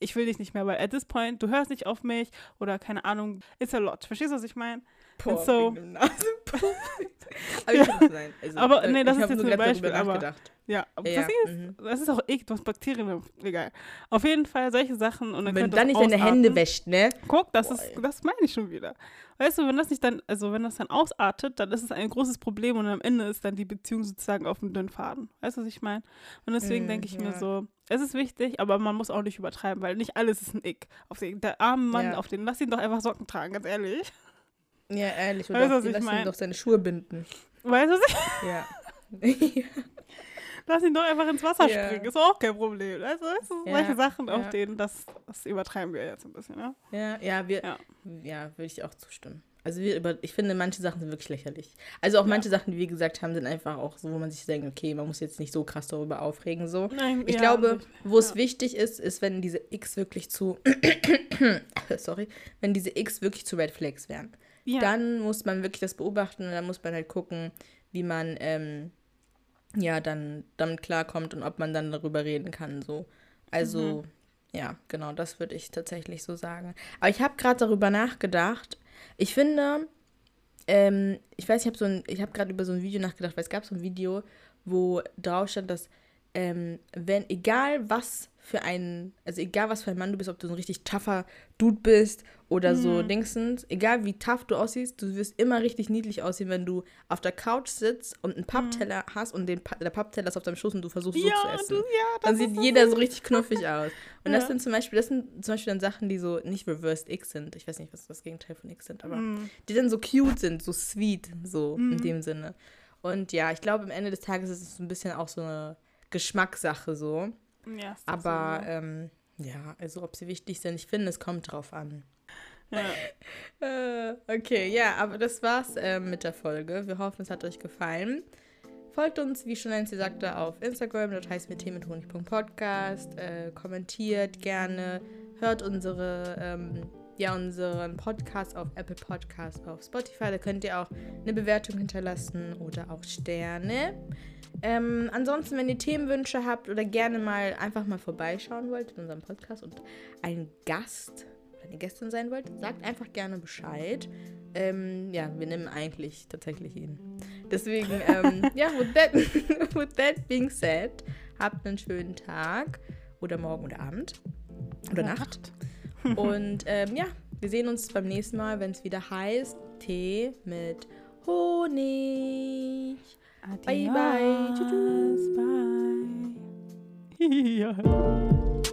ich will dich nicht mehr, weil at this point, du hörst nicht auf mich oder keine Ahnung, it's a lot. Verstehst du, was ich meine? So- wegen dem Nasenpuff. aber sein. Also, Aber, nee, das ist jetzt nur ein Beispiel, aber-. Ja, aber Ja, das, ist, mhm. das ist auch eklig, du hast Bakterien, egal. Auf jeden Fall solche Sachen und dann Wenn du dann nicht deine ausarten. Hände wäscht, ne? Guck, das Boah, ist, das meine ich schon wieder. Weißt du, wenn das nicht dann, also wenn das dann ausartet, dann ist es ein großes Problem und am Ende ist dann die Beziehung sozusagen auf dem dünnen Faden. Weißt du, was ich meine? Und deswegen Mm, denke ich mir ja. so, es ist wichtig, aber man muss auch nicht übertreiben, weil nicht alles ist ein Ick. Auf den, der arme Mann, Ja. auf den, lass ihn doch einfach Socken tragen, ganz ehrlich. Ja, ehrlich. Weißt du, Oder was ich lass ihn mein? doch seine Schuhe binden. Weißt du, was ich- Ja. lass ihn doch einfach ins Wasser Ja. springen, ist auch kein Problem. Du, weißt du Ja, solche Sachen, auf ja. denen, das, das übertreiben wir jetzt ein bisschen, ne? ja, ja, wir, Ja. ja, würde ich auch zustimmen. Also wir über, ich finde, manche Sachen sind wirklich lächerlich. Also auch Ja. manche Sachen, die wir gesagt haben, sind einfach auch so, wo man sich denkt, okay, man muss jetzt nicht so krass darüber aufregen, so. Nein, Ich ja, glaube, wo es Ja. wichtig ist, ist, wenn diese X wirklich zu, sorry, wenn diese X wirklich zu Red Flags werden. Ja. Dann muss man wirklich das beobachten und dann muss man halt gucken, wie man, ähm, ja, dann damit klarkommt und ob man dann darüber reden kann, so. Also, Mhm. ja, genau, das würde ich tatsächlich so sagen. Aber ich habe gerade darüber nachgedacht. Ich finde, ähm, ich weiß, ich habe so ein, ich habe gerade über so ein Video nachgedacht, weil es gab so ein Video, wo drauf stand, dass ähm, wenn, egal was für ein, also egal was für ein Mann du bist, ob du so ein richtig tougher Dude bist oder so Mhm. Dingsens, egal wie tough du aussiehst, du wirst immer richtig niedlich aussehen, wenn du auf der Couch sitzt und einen Pappteller hast und den pa der Pappteller ist auf deinem Schoß und du versuchst so ja, zu essen. du, ja, das dann sieht so jeder so richtig knuffig aus. Und das Ja. sind zum Beispiel, das sind zum Beispiel dann Sachen, die so nicht reversed X sind. Ich weiß nicht, was das Gegenteil von X sind, aber Mm. die dann so cute sind, so sweet, so in Mhm. dem Sinne. Und ja, ich glaube, am Ende des Tages ist es so ein bisschen auch so eine Geschmackssache so. Ja, ist das Aber sowieso. ähm, ja, also ob sie wichtig sind, ich finde, es kommt drauf an. ja. Äh, okay, ja, aber das war's ähm, mit der Folge. Wir hoffen, es hat euch gefallen. Folgt uns, wie schon Nancy sagte, auf Instagram, das heißt mit mit Honig.podcast. Äh, kommentiert gerne, hört unsere, ähm, ja, unseren Podcast auf Apple Podcast, auf Spotify. Da könnt ihr auch eine Bewertung hinterlassen oder auch Sterne. Ähm, ansonsten, wenn ihr Themenwünsche habt oder gerne mal einfach mal vorbeischauen wollt in unserem Podcast und ein Gast oder eine Gästin sein wollt, sagt einfach gerne Bescheid. Ähm, ja, wir nehmen eigentlich tatsächlich ihn. Deswegen, ähm, ja, with that, with that being said, habt einen schönen Tag oder morgen oder Abend oder Nacht. Und ähm, ja, wir sehen uns beim nächsten Mal, wenn es wieder heißt Tee mit Honig. Adios. Bye bye. Bye.